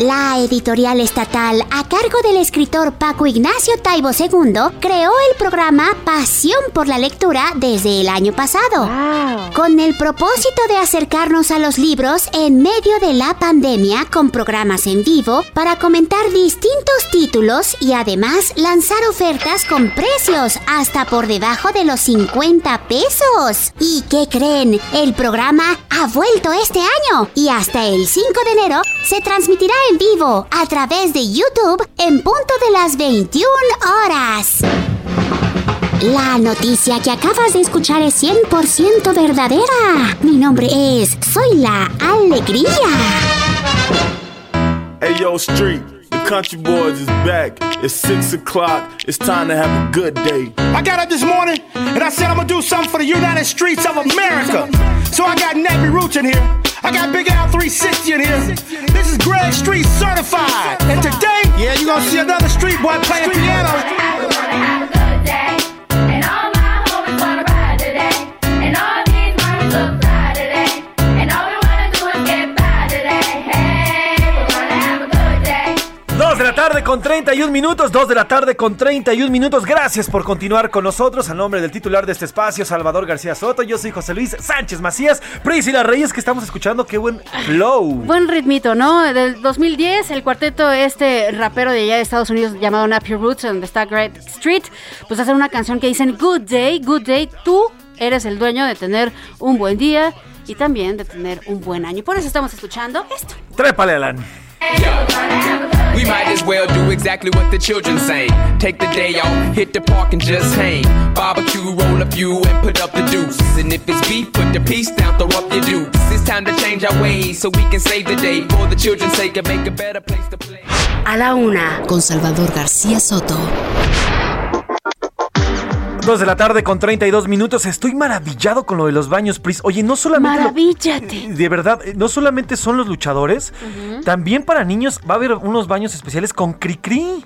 La editorial estatal a cargo del escritor Paco Ignacio Taibo II creó el programa Pasión por la Lectura desde el año pasado, con el propósito de acercarnos a los libros en medio de la pandemia con programas en vivo para comentar distintos títulos y además lanzar ofertas con precios hasta por debajo de los 50 pesos. ¿Y qué creen? El programa ha vuelto este año y hasta el 5 de enero se transmitirá en vivo a través de YouTube en punto de las 21 horas. La noticia que acabas de escuchar es 100% verdadera. Mi nombre es Soy la Alegría. Hey yo, Street, Country Boys is back. It's 6 o'clock. It's time to have a good day. I got up this morning and I said I'm gonna do something for the United Streets of America. So I got Nappy Roots in here. I got Big Al 360 in here. This is Greg Street certified. And today, yeah, you're gonna see another street boy playing piano. Tarde con 31 minutos, 2 de la tarde con 31 minutos. Gracias por continuar con nosotros. A nombre del titular de este espacio, Salvador García Soto, yo soy José Luis Sánchez Macías. Priscila Reyes, que estamos escuchando, qué buen flow. Buen ritmito, ¿no? Del 2010, el cuarteto, este rapero de allá de Estados Unidos llamado Nappy Roots, donde está Great Street, pues hacen una canción que dicen Good Day, Good Day, tú eres el dueño de tener un buen día y también de tener un buen año. Por eso estamos escuchando esto. Trépale, Alan. We might as well do exactly what the children say. Take the day off, hit the park and just hang. Barbecue, roll a few and put up the deuce. And if it's beef, put the piece down, throw up your dukes. It's time to change our ways so we can save the day. For the children's sake and make a better place to play. A la Una, con Salvador García Soto. 2 de la tarde con 32 minutos. Estoy maravillado con lo de los baños, Pris. Oye, no solamente. lo- Maravíllate. de verdad, eh, no solamente son los luchadores, también para niños va a haber unos baños especiales con cri-cri.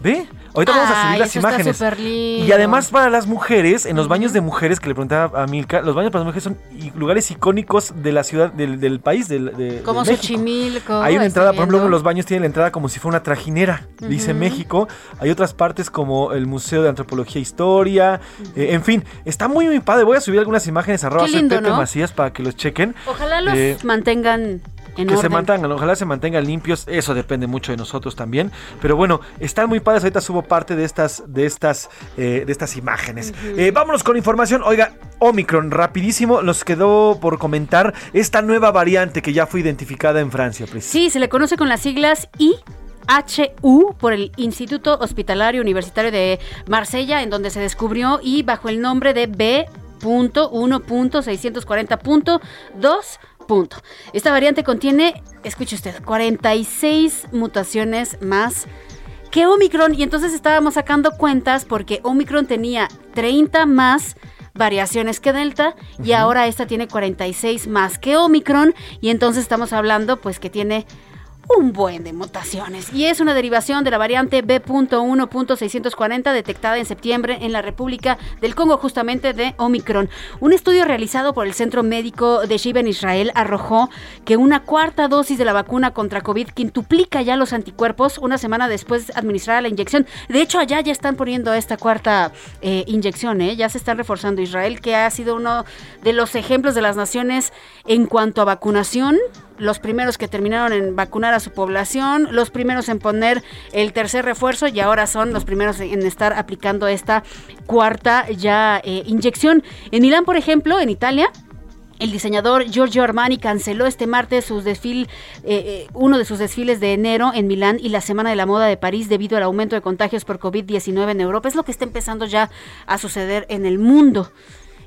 ¿Ve? Ahorita vamos a subir las eso imágenes. lindo. Y además para las mujeres, en los baños de mujeres que le preguntaba a Milka, los baños para las mujeres son lugares icónicos de la ciudad, del, del país, del, de, de Como México. Xochimilco. Hay una entrada, por ejemplo, viendo. los baños tienen la entrada como si fuera una trajinera, dice. México. Hay otras partes como el Museo de Antropología e Historia. eh, en fin, está muy, muy padre. Voy a subir algunas imágenes lindo, Pepe ¿no? Macías para que los chequen. Ojalá los Eh, mantengan en que se mantengan, ojalá se mantengan limpios, eso depende mucho de nosotros también. Pero bueno, están muy padres, ahorita subo parte de estas, de estas, eh, de estas imágenes. Eh, vámonos con información. Oiga, Omicron, rapidísimo, nos quedó por comentar esta nueva variante que ya fue identificada en Francia, Pris. Sí, se le conoce con las siglas IHU por el Instituto Hospitalario Universitario de Marsella, en donde se descubrió y bajo el nombre de B.1.640.2. Punto. Esta variante contiene, escuche usted, 46 mutaciones más que Omicron. Y entonces estábamos sacando cuentas porque Omicron tenía 30 más variaciones que Delta y ahora esta tiene 46 más que Omicron. Y entonces estamos hablando pues que tiene un buen de mutaciones. Y es una derivación de la variante B.1.640 detectada en septiembre en la República del Congo, justamente de Omicron. Un estudio realizado por el Centro Médico de Shiva en Israel arrojó que una cuarta dosis de la vacuna contra COVID quintuplica ya los anticuerpos una semana después de administrar la inyección. De hecho, allá ya están poniendo esta cuarta eh, inyección, ¿eh? ya se están reforzando Israel, que ha sido uno de los ejemplos de las naciones en cuanto a vacunación los primeros que terminaron en vacunar a su población, los primeros en poner el tercer refuerzo y ahora son los primeros en estar aplicando esta cuarta ya eh, inyección. En Milán, por ejemplo, en Italia, el diseñador Giorgio Armani canceló este martes sus desfil, eh, eh, uno de sus desfiles de enero en Milán y la Semana de la Moda de París debido al aumento de contagios por COVID-19 en Europa. Es lo que está empezando ya a suceder en el mundo.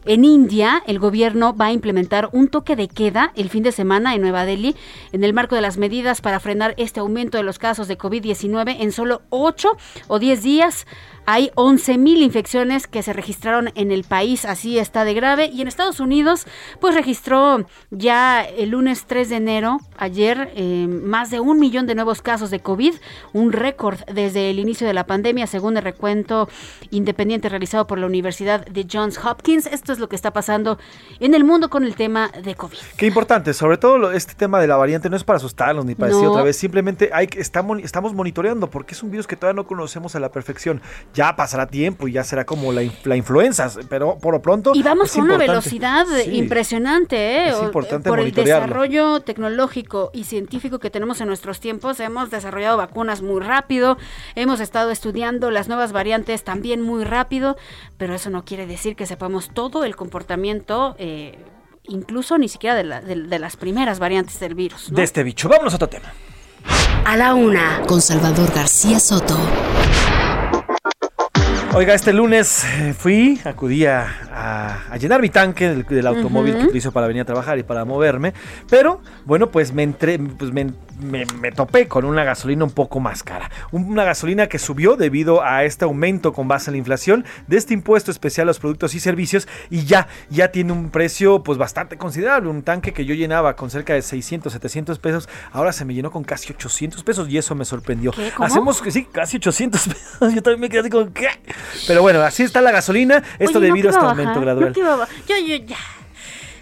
En India, el gobierno va a implementar un toque de queda el fin de semana en Nueva Delhi en el marco de las medidas para frenar este aumento de los casos de COVID-19 en solo 8 o 10 días. Hay 11.000 infecciones que se registraron en el país, así está de grave. Y en Estados Unidos, pues registró ya el lunes 3 de enero, ayer, eh, más de un millón de nuevos casos de COVID, un récord desde el inicio de la pandemia, según el recuento independiente realizado por la Universidad de Johns Hopkins. Esto es lo que está pasando en el mundo con el tema de COVID. Qué importante, sobre todo lo- este tema de la variante no es para asustarnos ni para decir otra vez, simplemente hay que estamos, estamos monitoreando porque es un virus que todavía no conocemos a la perfección. Ya pasará tiempo y ya será como la, inf- la influenza, pero por lo pronto Y vamos con una velocidad Sí. impresionante, ¿eh? Es importante Por el desarrollo tecnológico y científico que tenemos en nuestros tiempos, hemos desarrollado vacunas muy rápido, hemos estado estudiando las nuevas variantes también muy rápido, pero eso no quiere decir que sepamos todo el comportamiento, eh, incluso ni siquiera de, la- de- de las primeras variantes del virus. ¿no? De este bicho. Vámonos a otro tema. A la una, con Salvador García Soto. Oiga, este lunes eh, fui, acudí a, a- a llenar mi tanque del, del automóvil que utilizo para venir a trabajar y para moverme, pero bueno, pues me entré, pues me, me- me topé con una gasolina un poco más cara. Un- Una gasolina que subió debido a este aumento con base en la inflación de este impuesto especial a los productos y servicios y ya, ya tiene un precio pues bastante considerable. Un tanque que yo llenaba con cerca de 600, 700 pesos, ahora se me llenó con casi 800 pesos y eso me sorprendió. ¿Qué? ¿Cómo? Hacemos que sí, casi 800 pesos. Yo también me quedé así como, ¿qué? Pero bueno, así está la gasolina. Esto Oye, ¿no debido a te este a aumento gradual. ¿No a Yo, yo, ya.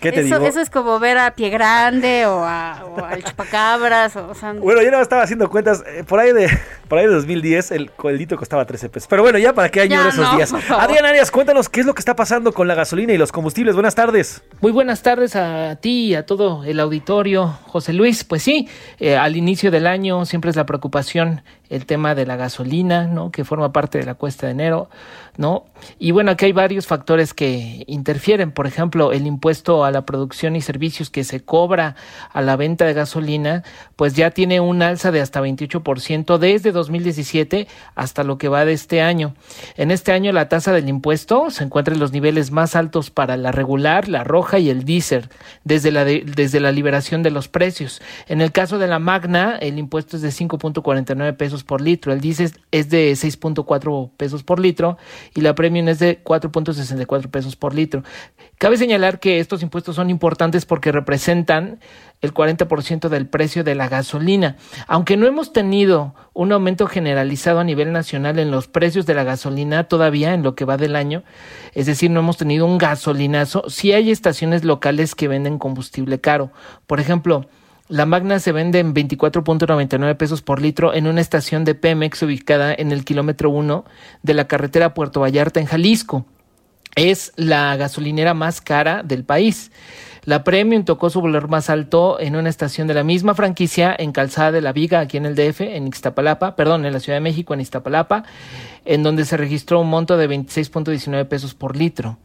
¿Qué te eso, digo? eso es como ver a Pie Grande o, a, o al Chupacabras. O, o sea, Bueno, yo no estaba haciendo cuentas. eh, por ahí de por ahí de 2010 el coelito costaba 13 pesos. Pero bueno, ya para qué Ya esos no, días. Adrián Arias, cuéntanos qué es lo que está pasando con la gasolina y los combustibles. Buenas tardes. Muy buenas tardes a ti y a todo el auditorio, José Luis. Pues sí, eh, al inicio del año siempre es la preocupación el tema de la gasolina, ¿no? Que forma parte de la cuesta de enero, ¿no? Y bueno, aquí hay varios factores que interfieren. Por ejemplo, el impuesto a la producción y servicios que se cobra a la venta de gasolina, pues ya tiene un alza de hasta 28% desde 2017 hasta lo que va de este año. En este año la tasa del impuesto se encuentra en los niveles más altos para la regular, la roja y el diésel desde la, de- desde la liberación de los precios. En el caso de la magna, el impuesto es de 5.49 pesos por litro, el diésel es de 6.4 pesos por litro y la premium es de 4.64 pesos por litro. Cabe señalar que estos impuestos son importantes porque representan el 40% del precio de la gasolina. Aunque no hemos tenido un aumento generalizado a nivel nacional en los precios de la gasolina todavía en lo que va del año, es decir, no hemos tenido un gasolinazo, sí hay estaciones locales que venden combustible caro. Por ejemplo, la Magna se vende en 24.99 pesos por litro en una estación de Pemex ubicada en el kilómetro 1 de la carretera Puerto Vallarta en Jalisco. Es la gasolinera más cara del país. La Premium tocó su valor más alto en una estación de la misma franquicia en Calzada de la Viga, aquí en el DF, en Ixtapalapa, perdón, en la Ciudad de México, en Iztapalapa, en donde se registró un monto de 26.19 pesos por litro.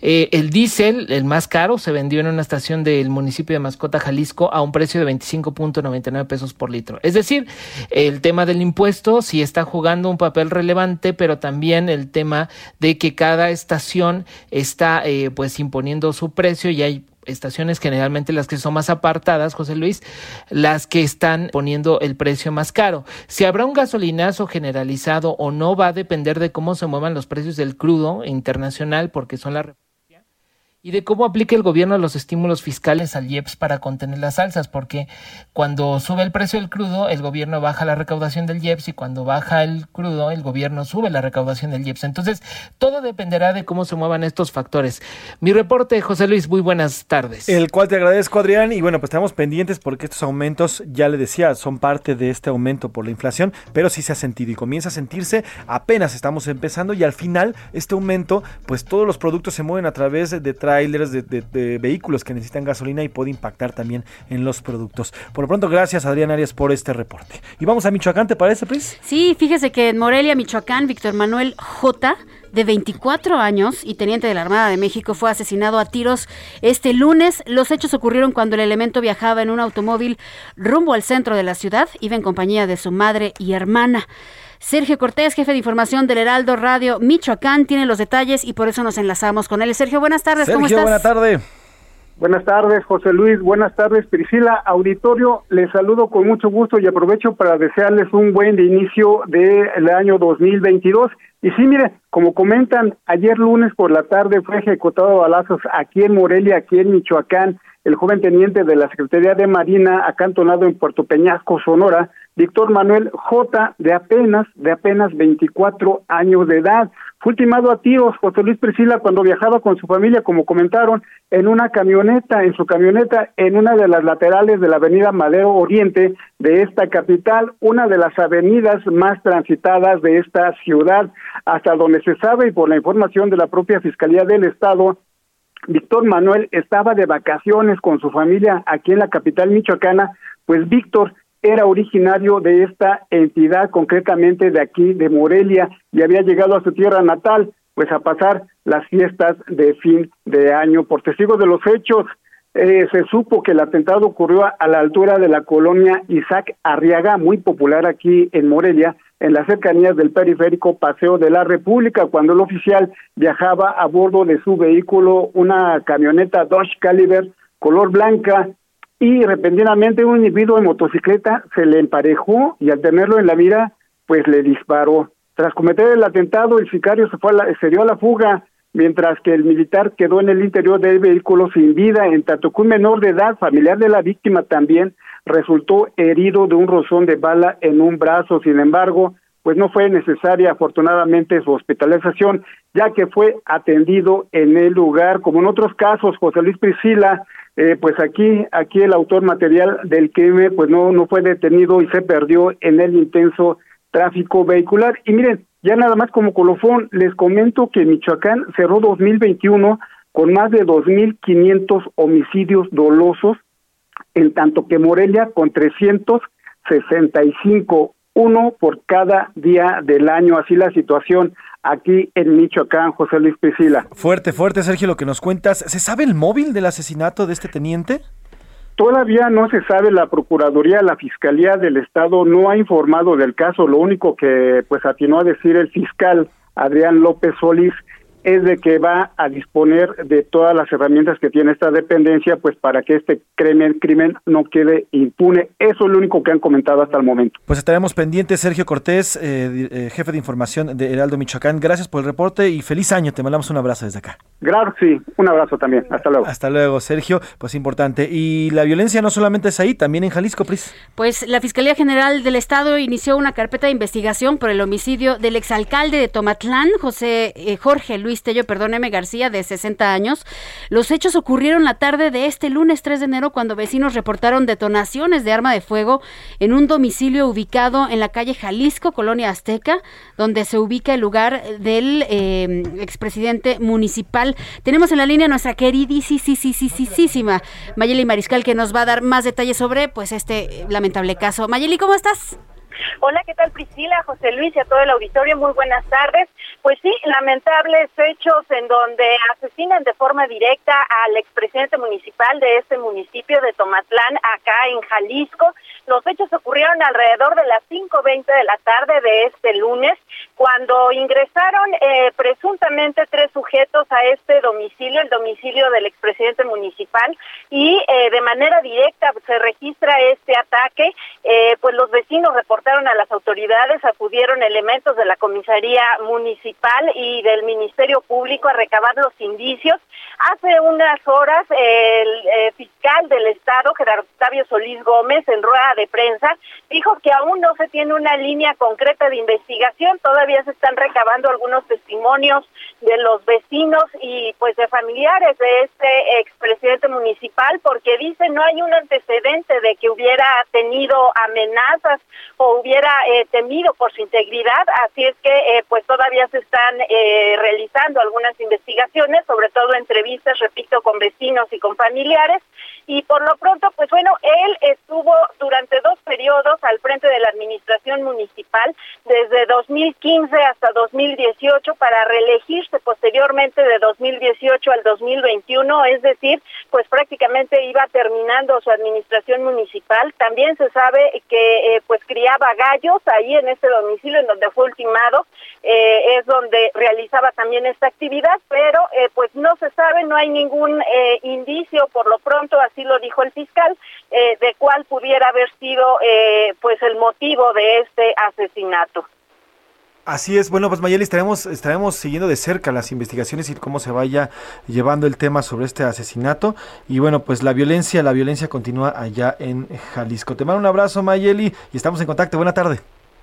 Eh, el diésel, el más caro, se vendió en una estación del municipio de Mascota, Jalisco, a un precio de 25.99 pesos por litro. Es decir, el tema del impuesto sí está jugando un papel relevante, pero también el tema de que cada estación está eh, pues imponiendo su precio y hay estaciones generalmente las que son más apartadas, José Luis, las que están poniendo el precio más caro. Si habrá un gasolinazo generalizado o no va a depender de cómo se muevan los precios del crudo internacional, porque son la y de cómo aplica el gobierno los estímulos fiscales al IEPS para contener las alzas, porque cuando sube el precio del crudo, el gobierno baja la recaudación del IEPS y cuando baja el crudo, el gobierno sube la recaudación del IEPS. Entonces, todo dependerá de cómo se muevan estos factores. Mi reporte, José Luis, muy buenas tardes. El cual te agradezco, Adrián. Y bueno, pues estamos pendientes porque estos aumentos, ya le decía, son parte de este aumento por la inflación, pero sí se ha sentido y comienza a sentirse apenas estamos empezando y al final este aumento, pues todos los productos se mueven a través de trailers, de, vehículos que necesitan gasolina y puede impactar también en los productos. Por lo pronto, gracias, Adrián Arias, por este reporte. Y vamos a Michoacán, ¿te parece, Pris? Sí, fíjese que en Morelia, Michoacán, Víctor Manuel J de 24 años y teniente de la Armada de México, fue asesinado a tiros este lunes. Los hechos ocurrieron cuando el elemento viajaba en un automóvil rumbo al centro de la ciudad. Iba en compañía de su madre y hermana. Sergio Cortés, jefe de información del Heraldo Radio Michoacán, tiene los detalles y por eso nos enlazamos con él. Sergio, buenas tardes. ¿Cómo Sergio, estás? buena tarde. Buenas tardes, José Luis. Buenas tardes, Priscila. Auditorio, les saludo con mucho gusto y aprovecho para desearles un buen inicio del año 2022. Y sí, mire, como comentan, ayer lunes por la tarde fue ejecutado a balazos aquí en Morelia, aquí en Michoacán, el joven teniente de la Secretaría de Marina, acantonado en Puerto Peñasco, Sonora, Víctor Manuel J, de apenas, de apenas 24 años de edad. Fue ultimado a tiros José Luis Priscila cuando viajaba con su familia, como comentaron, en una camioneta, en su camioneta, en una de las laterales de la avenida Madero Oriente de esta capital, una de las avenidas más transitadas de esta ciudad, hasta donde se sabe y por la información de la propia Fiscalía del Estado, Víctor Manuel estaba de vacaciones con su familia aquí en la capital michoacana, pues Víctor era originario de esta entidad, concretamente de aquí, de Morelia, y había llegado a su tierra natal, pues a pasar las fiestas de fin de año. Por testigos de los hechos, eh, se supo que el atentado ocurrió a, la altura de la colonia Isaac Arriaga, muy popular aquí en Morelia, en las cercanías del periférico Paseo de la República, cuando el oficial viajaba a bordo de su vehículo, una camioneta Dodge Caliber color blanca, y repentinamente un individuo en motocicleta se le emparejó y al tenerlo en la mira, pues le disparó. Tras cometer el atentado, el sicario se, fue a la, se dio a la fuga, mientras que el militar quedó en el interior del vehículo sin vida, en tanto que un menor de edad, familiar de la víctima también, resultó herido de un rozón de bala en un brazo. Sin embargo, pues no fue necesaria afortunadamente su hospitalización, ya que fue atendido en el lugar, como en otros casos, José Luis Priscila, eh, pues aquí, aquí el autor material del crimen, pues no, no fue detenido y se perdió en el intenso tráfico vehicular. Y miren, ya nada más como colofón, les comento que Michoacán cerró 2021 con más de 2.500 homicidios dolosos, en tanto que Morelia con 365, uno por cada día del año. Así la situación aquí en Michoacán, José Luis Priscila. Fuerte, fuerte, Sergio, lo que nos cuentas. ¿Se sabe el móvil del asesinato de este teniente? Todavía no se sabe, la Procuraduría, la Fiscalía del Estado no ha informado del caso. Lo único que pues atinó a decir el fiscal Adrián López Solís es de que va a disponer de todas las herramientas que tiene esta dependencia, pues para que este crimen, crimen no quede impune. Eso es lo único que han comentado hasta el momento. Pues estaremos pendientes, Sergio Cortés, eh, eh, jefe de información de Heraldo Michoacán. Gracias por el reporte y feliz año. Te mandamos un abrazo desde acá. Claro, sí. Un abrazo también. Hasta luego. Hasta luego, Sergio. Pues importante. Y la violencia no solamente es ahí, también en Jalisco, Pris. Pues la Fiscalía General del Estado inició una carpeta de investigación por el homicidio del exalcalde de Tomatlán, José eh, Jorge Luis Tello, perdón, M. García, de 60 años. Los hechos ocurrieron la tarde de este lunes 3 de enero cuando vecinos reportaron detonaciones de arma de fuego en un domicilio ubicado en la calle Jalisco, Colonia Azteca, donde se ubica el lugar del eh, expresidente municipal. Tenemos en la línea nuestra queridísima Mayeli Mariscal que nos va a dar más detalles sobre pues este lamentable caso. Mayeli, ¿cómo estás? Hola, ¿qué tal Priscila, José Luis y a todo el auditorio? Muy buenas tardes. Pues sí, lamentables hechos en donde asesinan de forma directa al expresidente municipal de este municipio de Tomatlán, acá en Jalisco. Los hechos ocurrieron alrededor de las 5.20 de la tarde de este lunes, cuando ingresaron eh, presuntamente tres sujetos a este domicilio, el domicilio del expresidente municipal, y eh, de manera directa se registra este ataque. Eh, pues los vecinos reportaron a las autoridades, acudieron elementos de la comisaría municipal y del Ministerio Público a recabar los indicios. Hace unas horas el eh, fiscal del Estado, Gerardo Octavio Solís Gómez, en rueda de prensa, dijo que aún no se tiene una línea concreta de investigación, todavía se están recabando algunos testimonios de los vecinos y pues de familiares de este expresidente municipal, porque dice no hay un antecedente de que hubiera tenido amenazas o hubiera eh, temido por su integridad, así es que eh, pues todavía se están eh, realizando algunas investigaciones, sobre todo entrevistas, repito, con vecinos y con familiares, y por lo pronto, pues bueno, él estuvo durante dos periodos al frente de la administración municipal, desde 2015 hasta 2018, para reelegirse posteriormente de 2018 al 2021, es decir, pues prácticamente iba terminando su administración municipal. También se sabe que eh, pues criaba gallos ahí en este domicilio en donde fue ultimado, eh, donde realizaba también esta actividad, pero eh, pues no se sabe, no hay ningún eh, indicio por lo pronto, así lo dijo el fiscal, eh, de cuál pudiera haber sido eh, pues el motivo de este asesinato. Así es, bueno, pues Mayeli, estaremos, estaremos siguiendo de cerca las investigaciones y cómo se vaya llevando el tema sobre este asesinato. Y bueno, pues la violencia, la violencia continúa allá en Jalisco. Te mando un abrazo, Mayeli, y estamos en contacto. Buena tarde.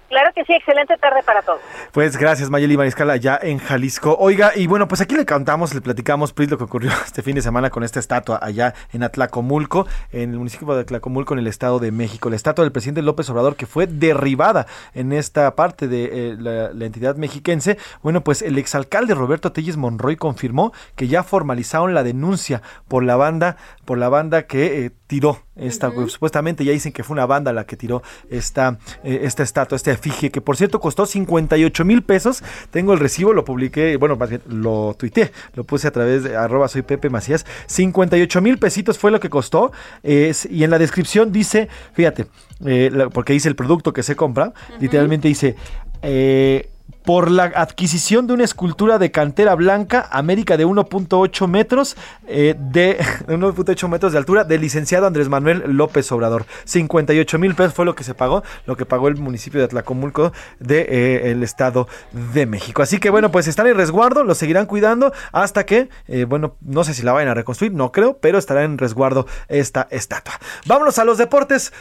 Claro que sí, excelente tarde para todos. Pues gracias, Mayeli Mariscal, allá en Jalisco. Oiga, y bueno, pues aquí le contamos, le platicamos, Pris, lo que ocurrió este fin de semana con esta estatua allá en Atlacomulco, en el municipio de Atlacomulco, en el Estado de México. La estatua del presidente López Obrador, que fue derribada en esta parte de eh, la, entidad mexiquense. Bueno, pues el exalcalde Roberto Telles Monroy confirmó que ya formalizaron la denuncia por la banda, por la banda que eh, tiró esta, pues, supuestamente ya dicen que fue una banda la que tiró esta, eh, esta estatua, esta efigie, que por cierto costó 58 mil pesos. Tengo el recibo, lo publiqué, bueno, más bien lo tuiteé, lo puse a través de arroba soy Pepe Macías. 58 mil pesitos fue lo que costó. y en la descripción dice, fíjate, eh, porque dice el producto que se compra, literalmente dice. eh, por la adquisición de una escultura de cantera blanca, América de 1.8 metros, eh, de 1.8 metros de altura, del licenciado Andrés Manuel López Obrador. 58 mil pesos fue lo que se pagó, lo que pagó el municipio de Atlacomulco del Estado de México. Así que bueno, pues están en resguardo, lo seguirán cuidando hasta que, eh, bueno, no sé si la vayan a reconstruir, no creo, pero estará en resguardo esta estatua. Vámonos a los deportes.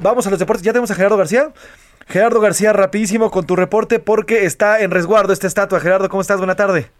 Vamos a los deportes. Ya tenemos a Gerardo García. Gerardo García, rapidísimo con tu reporte porque está en resguardo esta estatua. Gerardo, ¿cómo estás? Buena tarde.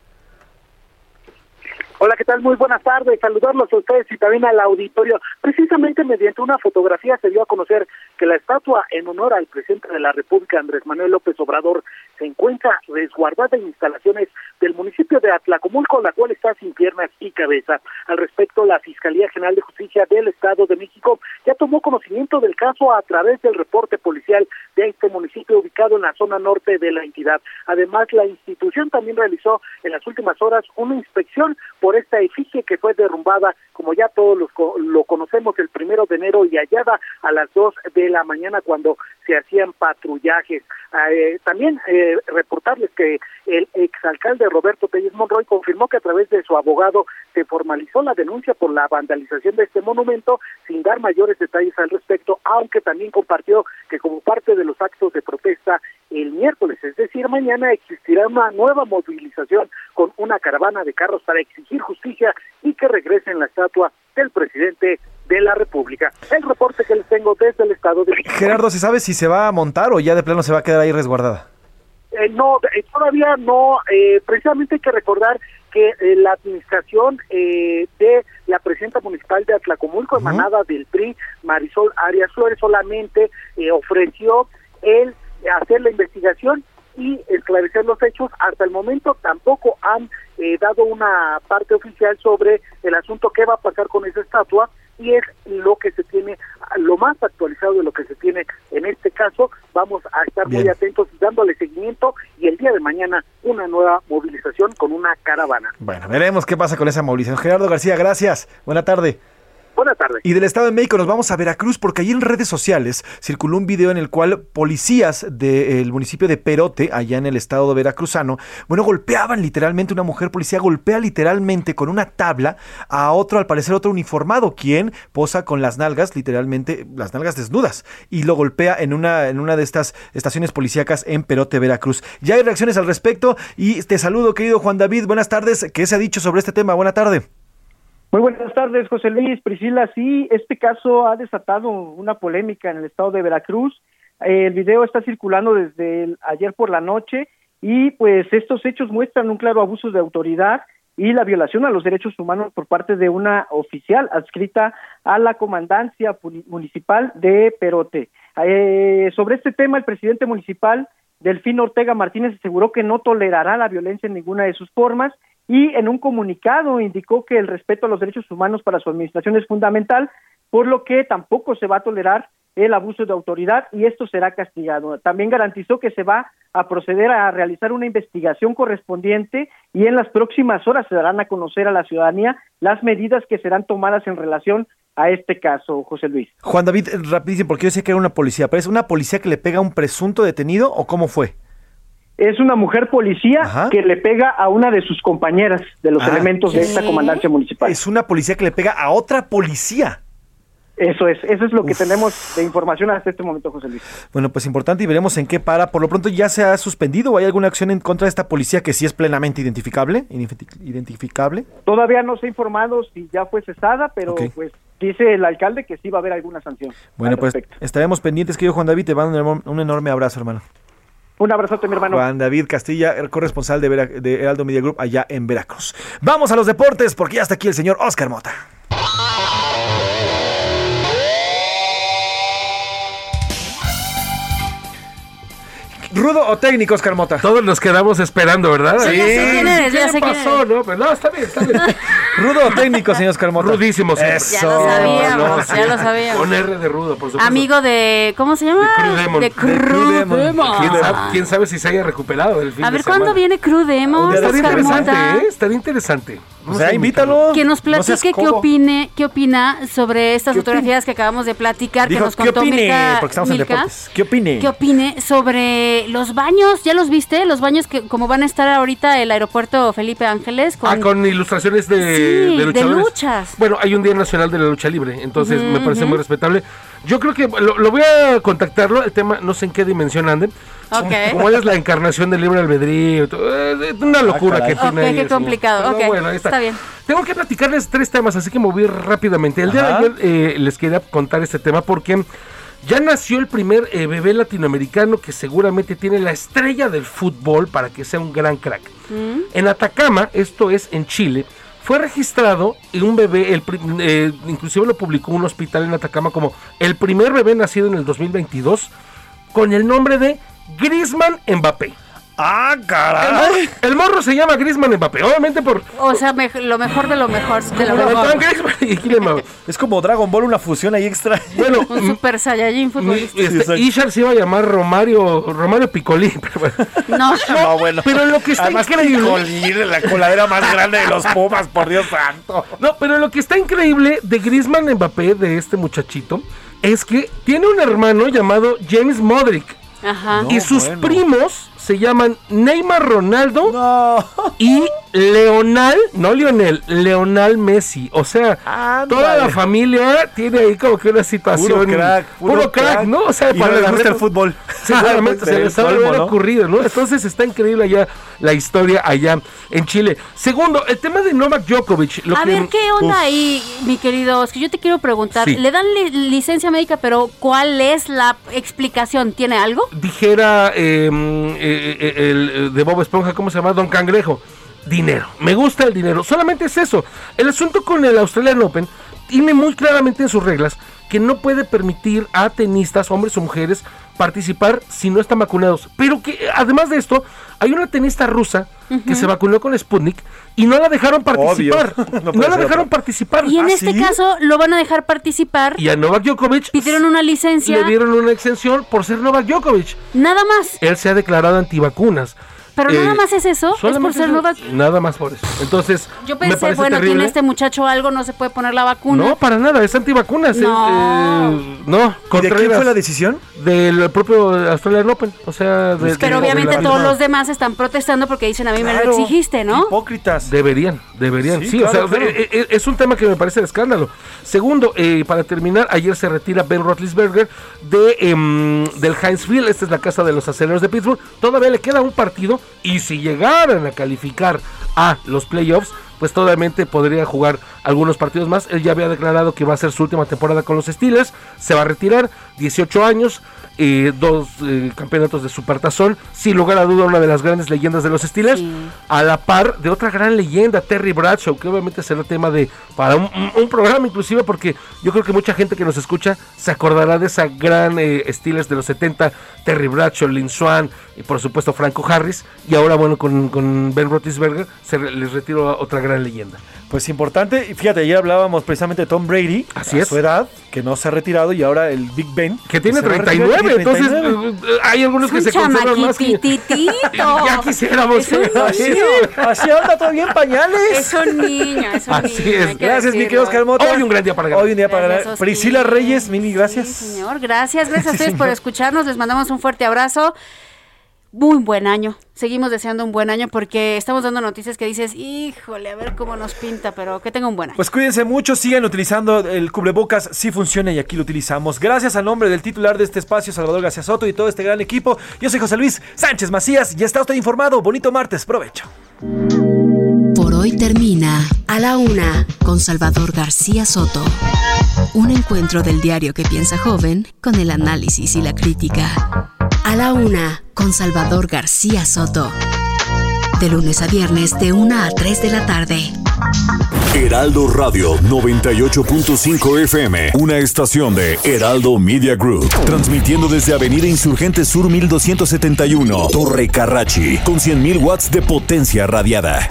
Hola, ¿qué tal? Muy buenas tardes. Saludarlos a ustedes y también al auditorio. Precisamente mediante una fotografía se dio a conocer que la estatua en honor al presidente de la República, Andrés Manuel López Obrador, se encuentra resguardada en instalaciones del municipio de Atlacomulco, la cual está sin piernas y cabeza. Al respecto, la Fiscalía General de Justicia del Estado de México ya tomó conocimiento del caso a través del reporte policial de este municipio ubicado en la zona norte de la entidad. Además, la institución también realizó en las últimas horas una inspección por esta efigie que fue derrumbada, como ya todos los lo conocemos, el primero de enero y hallada a las dos de la mañana cuando se hacían patrullajes. Eh, también eh, reportarles que el exalcalde Roberto Telles Monroy confirmó que a través de su abogado se formalizó la denuncia por la vandalización de este monumento sin dar mayores detalles al respecto, aunque también compartió que como parte de los actos de protesta el miércoles, es decir, mañana existirá una nueva movilización con una caravana de carros para exigir justicia y que regresen la estatua del presidente de la República. El reporte que les tengo desde el Estado de. Gerardo, ¿se sabe si se va a montar o ya de plano se va a quedar ahí resguardada? Eh, no, eh, todavía no. eh, precisamente hay que recordar que eh, la administración eh, de la presidenta municipal de Atlacomulco, emanada del PRI, Marisol Arias Flores, solamente eh, ofreció el hacer la investigación y esclarecer los hechos. Hasta el momento tampoco han eh, dado una parte oficial sobre el asunto qué va a pasar con esa estatua y es lo que se tiene, lo más actualizado de lo que se tiene en este caso. Vamos a estar muy atentos dándole seguimiento y el día de mañana una nueva movilización con una caravana. Bueno, veremos qué pasa con esa movilización. Gerardo García, gracias. Buena tarde. Buenas tardes. Y del Estado de México nos vamos a Veracruz porque allí en redes sociales circuló un video en el cual policías del municipio de Perote, allá en el estado de Veracruzano, bueno, golpeaban literalmente, una mujer policía golpea literalmente con una tabla a otro, al parecer otro uniformado, quien posa con las nalgas, literalmente las nalgas desnudas, y lo golpea en una, en una de estas estaciones policíacas en Perote, Veracruz. Ya hay reacciones al respecto y te saludo, querido Juan David. Buenas tardes. ¿Qué se ha dicho sobre este tema? Buena tarde. Muy buenas tardes, José Luis, Priscila. Sí, este caso ha desatado una polémica en el estado de Veracruz. El video está circulando desde el- ayer por la noche y pues estos hechos muestran un claro abuso de autoridad y la violación a los derechos humanos por parte de una oficial adscrita a la comandancia municipal de Perote. Eh, sobre este tema, el presidente municipal, Delfín Ortega Martínez, aseguró que no tolerará la violencia en ninguna de sus formas y en un comunicado indicó que el respeto a los derechos humanos para su administración es fundamental, por lo que tampoco se va a tolerar el abuso de autoridad y esto será castigado. También garantizó que se va a proceder a realizar una investigación correspondiente y en las próximas horas se darán a conocer a la ciudadanía las medidas que serán tomadas en relación a este caso, José Luis. Juan David, eh, rapidísimo, porque yo sé que era una policía, pero ¿es una policía que le pega a un presunto detenido o cómo fue? Es una mujer policía que le pega a una de sus compañeras de los Ah, elementos de esta comandancia municipal. Es una policía que le pega a otra policía. Eso es, eso es lo que tenemos de información hasta este momento, José Luis. Bueno, pues importante y veremos en qué para. Por lo pronto ya se ha suspendido o hay alguna acción en contra de esta policía que sí es plenamente identificable. Identifi- Identificable. Todavía no se ha informado si ya fue cesada, pero pues dice el alcalde que sí va a haber alguna sanción. Bueno, pues estaremos pendientes, querido Juan David. Te mando un enorme abrazo, hermano. Un abrazote, mi hermano. Juan David Castilla, el corresponsal de, Vera- de Heraldo Media Group allá en Veracruz. Vamos a los deportes porque ya está aquí el señor Oscar Mota. ¿Rudo o técnico, Oscar Mota? Todos nos quedamos esperando, ¿verdad? Sí, ya sé quién eres, ya ¿Qué quién pasó, eres. no? Pero no, está bien, está bien. ¿Rudo o técnico, señor Oscar Mota? Rudísimo, siempre. Eso. Ya lo sabíamos, sí. ya lo sabíamos. Con R de rudo, por supuesto. Amigo de, ¿cómo se llama? Crew Demon. De Crew Demon. ¿Quién sabe, quién sabe si se haya recuperado del fin A de ver? ¿cuándo viene Crew Demon? Estaría interesante? ¿eh? Estaría interesante. O sea, invítalo. Que nos No platique qué codo. opine, qué opina sobre estas ¿Qué fotografías que acabamos de platicar, Dijo, que nos ¿qué contó opine? Milka, Porque estamos en Milka. deportes. ¿Qué opine? ¿Qué opine sobre los baños? ¿Ya los viste? Los baños que como van a estar ahorita el aeropuerto Felipe Ángeles con, Ah, con ilustraciones de, Sí, de de luchadores. luchas. Bueno, hay un Día Nacional de la Lucha Libre, entonces me parece muy respetable. Yo creo que lo, lo voy a contactarlo, el tema no sé en qué dimensión anden. Como él es la encarnación del libre albedrío, una locura caray. que tiene Ok, ahí qué complicado. Pero ok, bueno, ahí está. está bien. Tengo que platicarles tres temas, así que me voy rápidamente. El día de ayer eh, les quería contar este tema porque ya nació el primer eh, bebé latinoamericano que seguramente tiene la estrella del fútbol para que sea un gran crack. En Atacama, esto es en Chile, fue registrado y un bebé, el, eh, inclusive lo publicó un hospital en Atacama como el primer bebé nacido en el 2022 con el nombre de Grisman Mbappé. ¡Ah, El morro, caray! el morro se llama Grisman Mbappé, obviamente por... O sea, lo mejor de lo mejor. De lo Griezmann. Es como Dragon Ball, una fusión ahí extra. Bueno, Un super saiyajin Mi- futbolista. Este, Ishar se iba a llamar Romario, Romario Picolín, pero bueno. No, No, bueno. Pero lo que está Además, increíble. Picolín, la coladera más grande de los Pumas, por Dios santo. No, pero lo que está increíble de Griezmann Mbappé, de este muchachito, es que tiene un hermano llamado James Modric. Ajá. y sus primos se llaman Neymar Ronaldo y Leonal, no Lionel, Leonal Messi. O sea, toda la familia tiene ahí como que una situación. Puro crack, puro crack, crack. ¿no? O sea, Y no les gusta el fútbol. Seguramente se les haber ¿no? ocurrido, ¿no? Entonces está increíble allá la historia allá en Chile. Segundo, el tema de Novak Djokovic. Lo A que- ver, ¿qué onda Uf. ahí, mi querido? Es que yo te quiero preguntar. Sí. Le dan li- licencia médica, pero ¿cuál es la explicación? ¿Tiene algo? dijera eh, eh, eh, el eh, de Bob Esponja, ¿cómo se llama? Don Cangrejo. Dinero. Me gusta el dinero. Solamente es eso. El asunto con el Australian Open tiene muy claramente en sus reglas que no puede permitir a tenistas, hombres o mujeres, participar si no están vacunados. Pero que además de esto, hay una tenista rusa que se vacunó con Sputnik y no la dejaron participar. Obvio. No la dejaron participar. Y en ¿Ah, este sí? caso lo van a dejar participar. Y a Novak Djokovic Pidieron una licencia. le dieron una exención por ser Novak Djokovic. Nada más. Él se ha declarado antivacunas. Pero Eh, nada más es eso. Es por ser eso. Novak. Nada más por eso. Entonces, Yo me pensé, parece bueno, terrible. tiene este muchacho algo, no se puede poner la vacuna. No, para nada, es antivacunas. es, No. eh, no, ¿Y de quién fue la decisión? Del propio Australian Open. O sea, de- Pero de- obviamente de todos los demás están protestando porque dicen a mí me lo exigiste, ¿no? Hipócritas. Deberían, deberían, sí, Sí, claro, o sea, claro. eh, eh, es un tema que me parece de escándalo. Segundo, eh, para terminar, ayer se retira Ben Roethlisberger de, em, del Heinz Field, esta es la casa de los aceleros de Pittsburgh, todavía le queda un partido y si llegaran a calificar a los playoffs, pues todavía podría jugar algunos partidos más. Él ya había declarado que va a ser su última temporada con los Steelers, se va a retirar, 18 años, eh, dos eh, campeonatos de Supertazón, sin lugar a duda una de las grandes leyendas de los Steelers, a la par de otra gran leyenda, Terry Bradshaw, que obviamente será tema de para un, programa inclusive, porque yo creo que mucha gente que nos escucha se acordará de esa gran eh, Steelers de los 70, Terry Bradshaw, Lynn Swan y por supuesto Franco Harris, y ahora bueno con, con Ben Roethlisberger se re- les retiro a otra gran leyenda. Pues importante, y fíjate, ayer hablábamos precisamente de Tom Brady, Así a es. su edad, que no se ha retirado, y ahora el Big Ben. Que tiene a retirar, 39, tiene entonces 39. eh, hay algunos que se conservan más que... Ya quisiéramos Es un ser así. niño. Así anda todavía en pañales. Es un niño, es un Así niño. es. Gracias, mi querido Oscar Mota. Hoy un gran día para ganar. Hoy un día para Gracias, ganar. Priscila Reyes, mini gracias. Señor, gracias, gracias a ustedes por escucharnos. Les mandamos un fuerte abrazo. Muy buen año. Seguimos deseando un buen año porque estamos dando noticias que dices, híjole, a ver cómo nos pinta, pero que tenga un buen año. Pues cuídense mucho, sigan utilizando el cubrebocas, sí funciona y aquí lo utilizamos. Gracias al nombre del titular de este espacio, Salvador García Soto y todo este gran equipo. Yo soy José Luis Sánchez Macías y está usted informado. Bonito martes, provecho. Por hoy termina A la Una con Salvador García Soto. Un encuentro del diario que piensa joven con el análisis y la crítica. A la Una con Salvador García Soto. De lunes a viernes de 1 a 3 de la tarde. Heraldo Radio 98.5 FM, una estación de Heraldo Media Group, transmitiendo desde Avenida Insurgente Sur 1271, Torre Carrachi, con 100.000 watts de potencia radiada.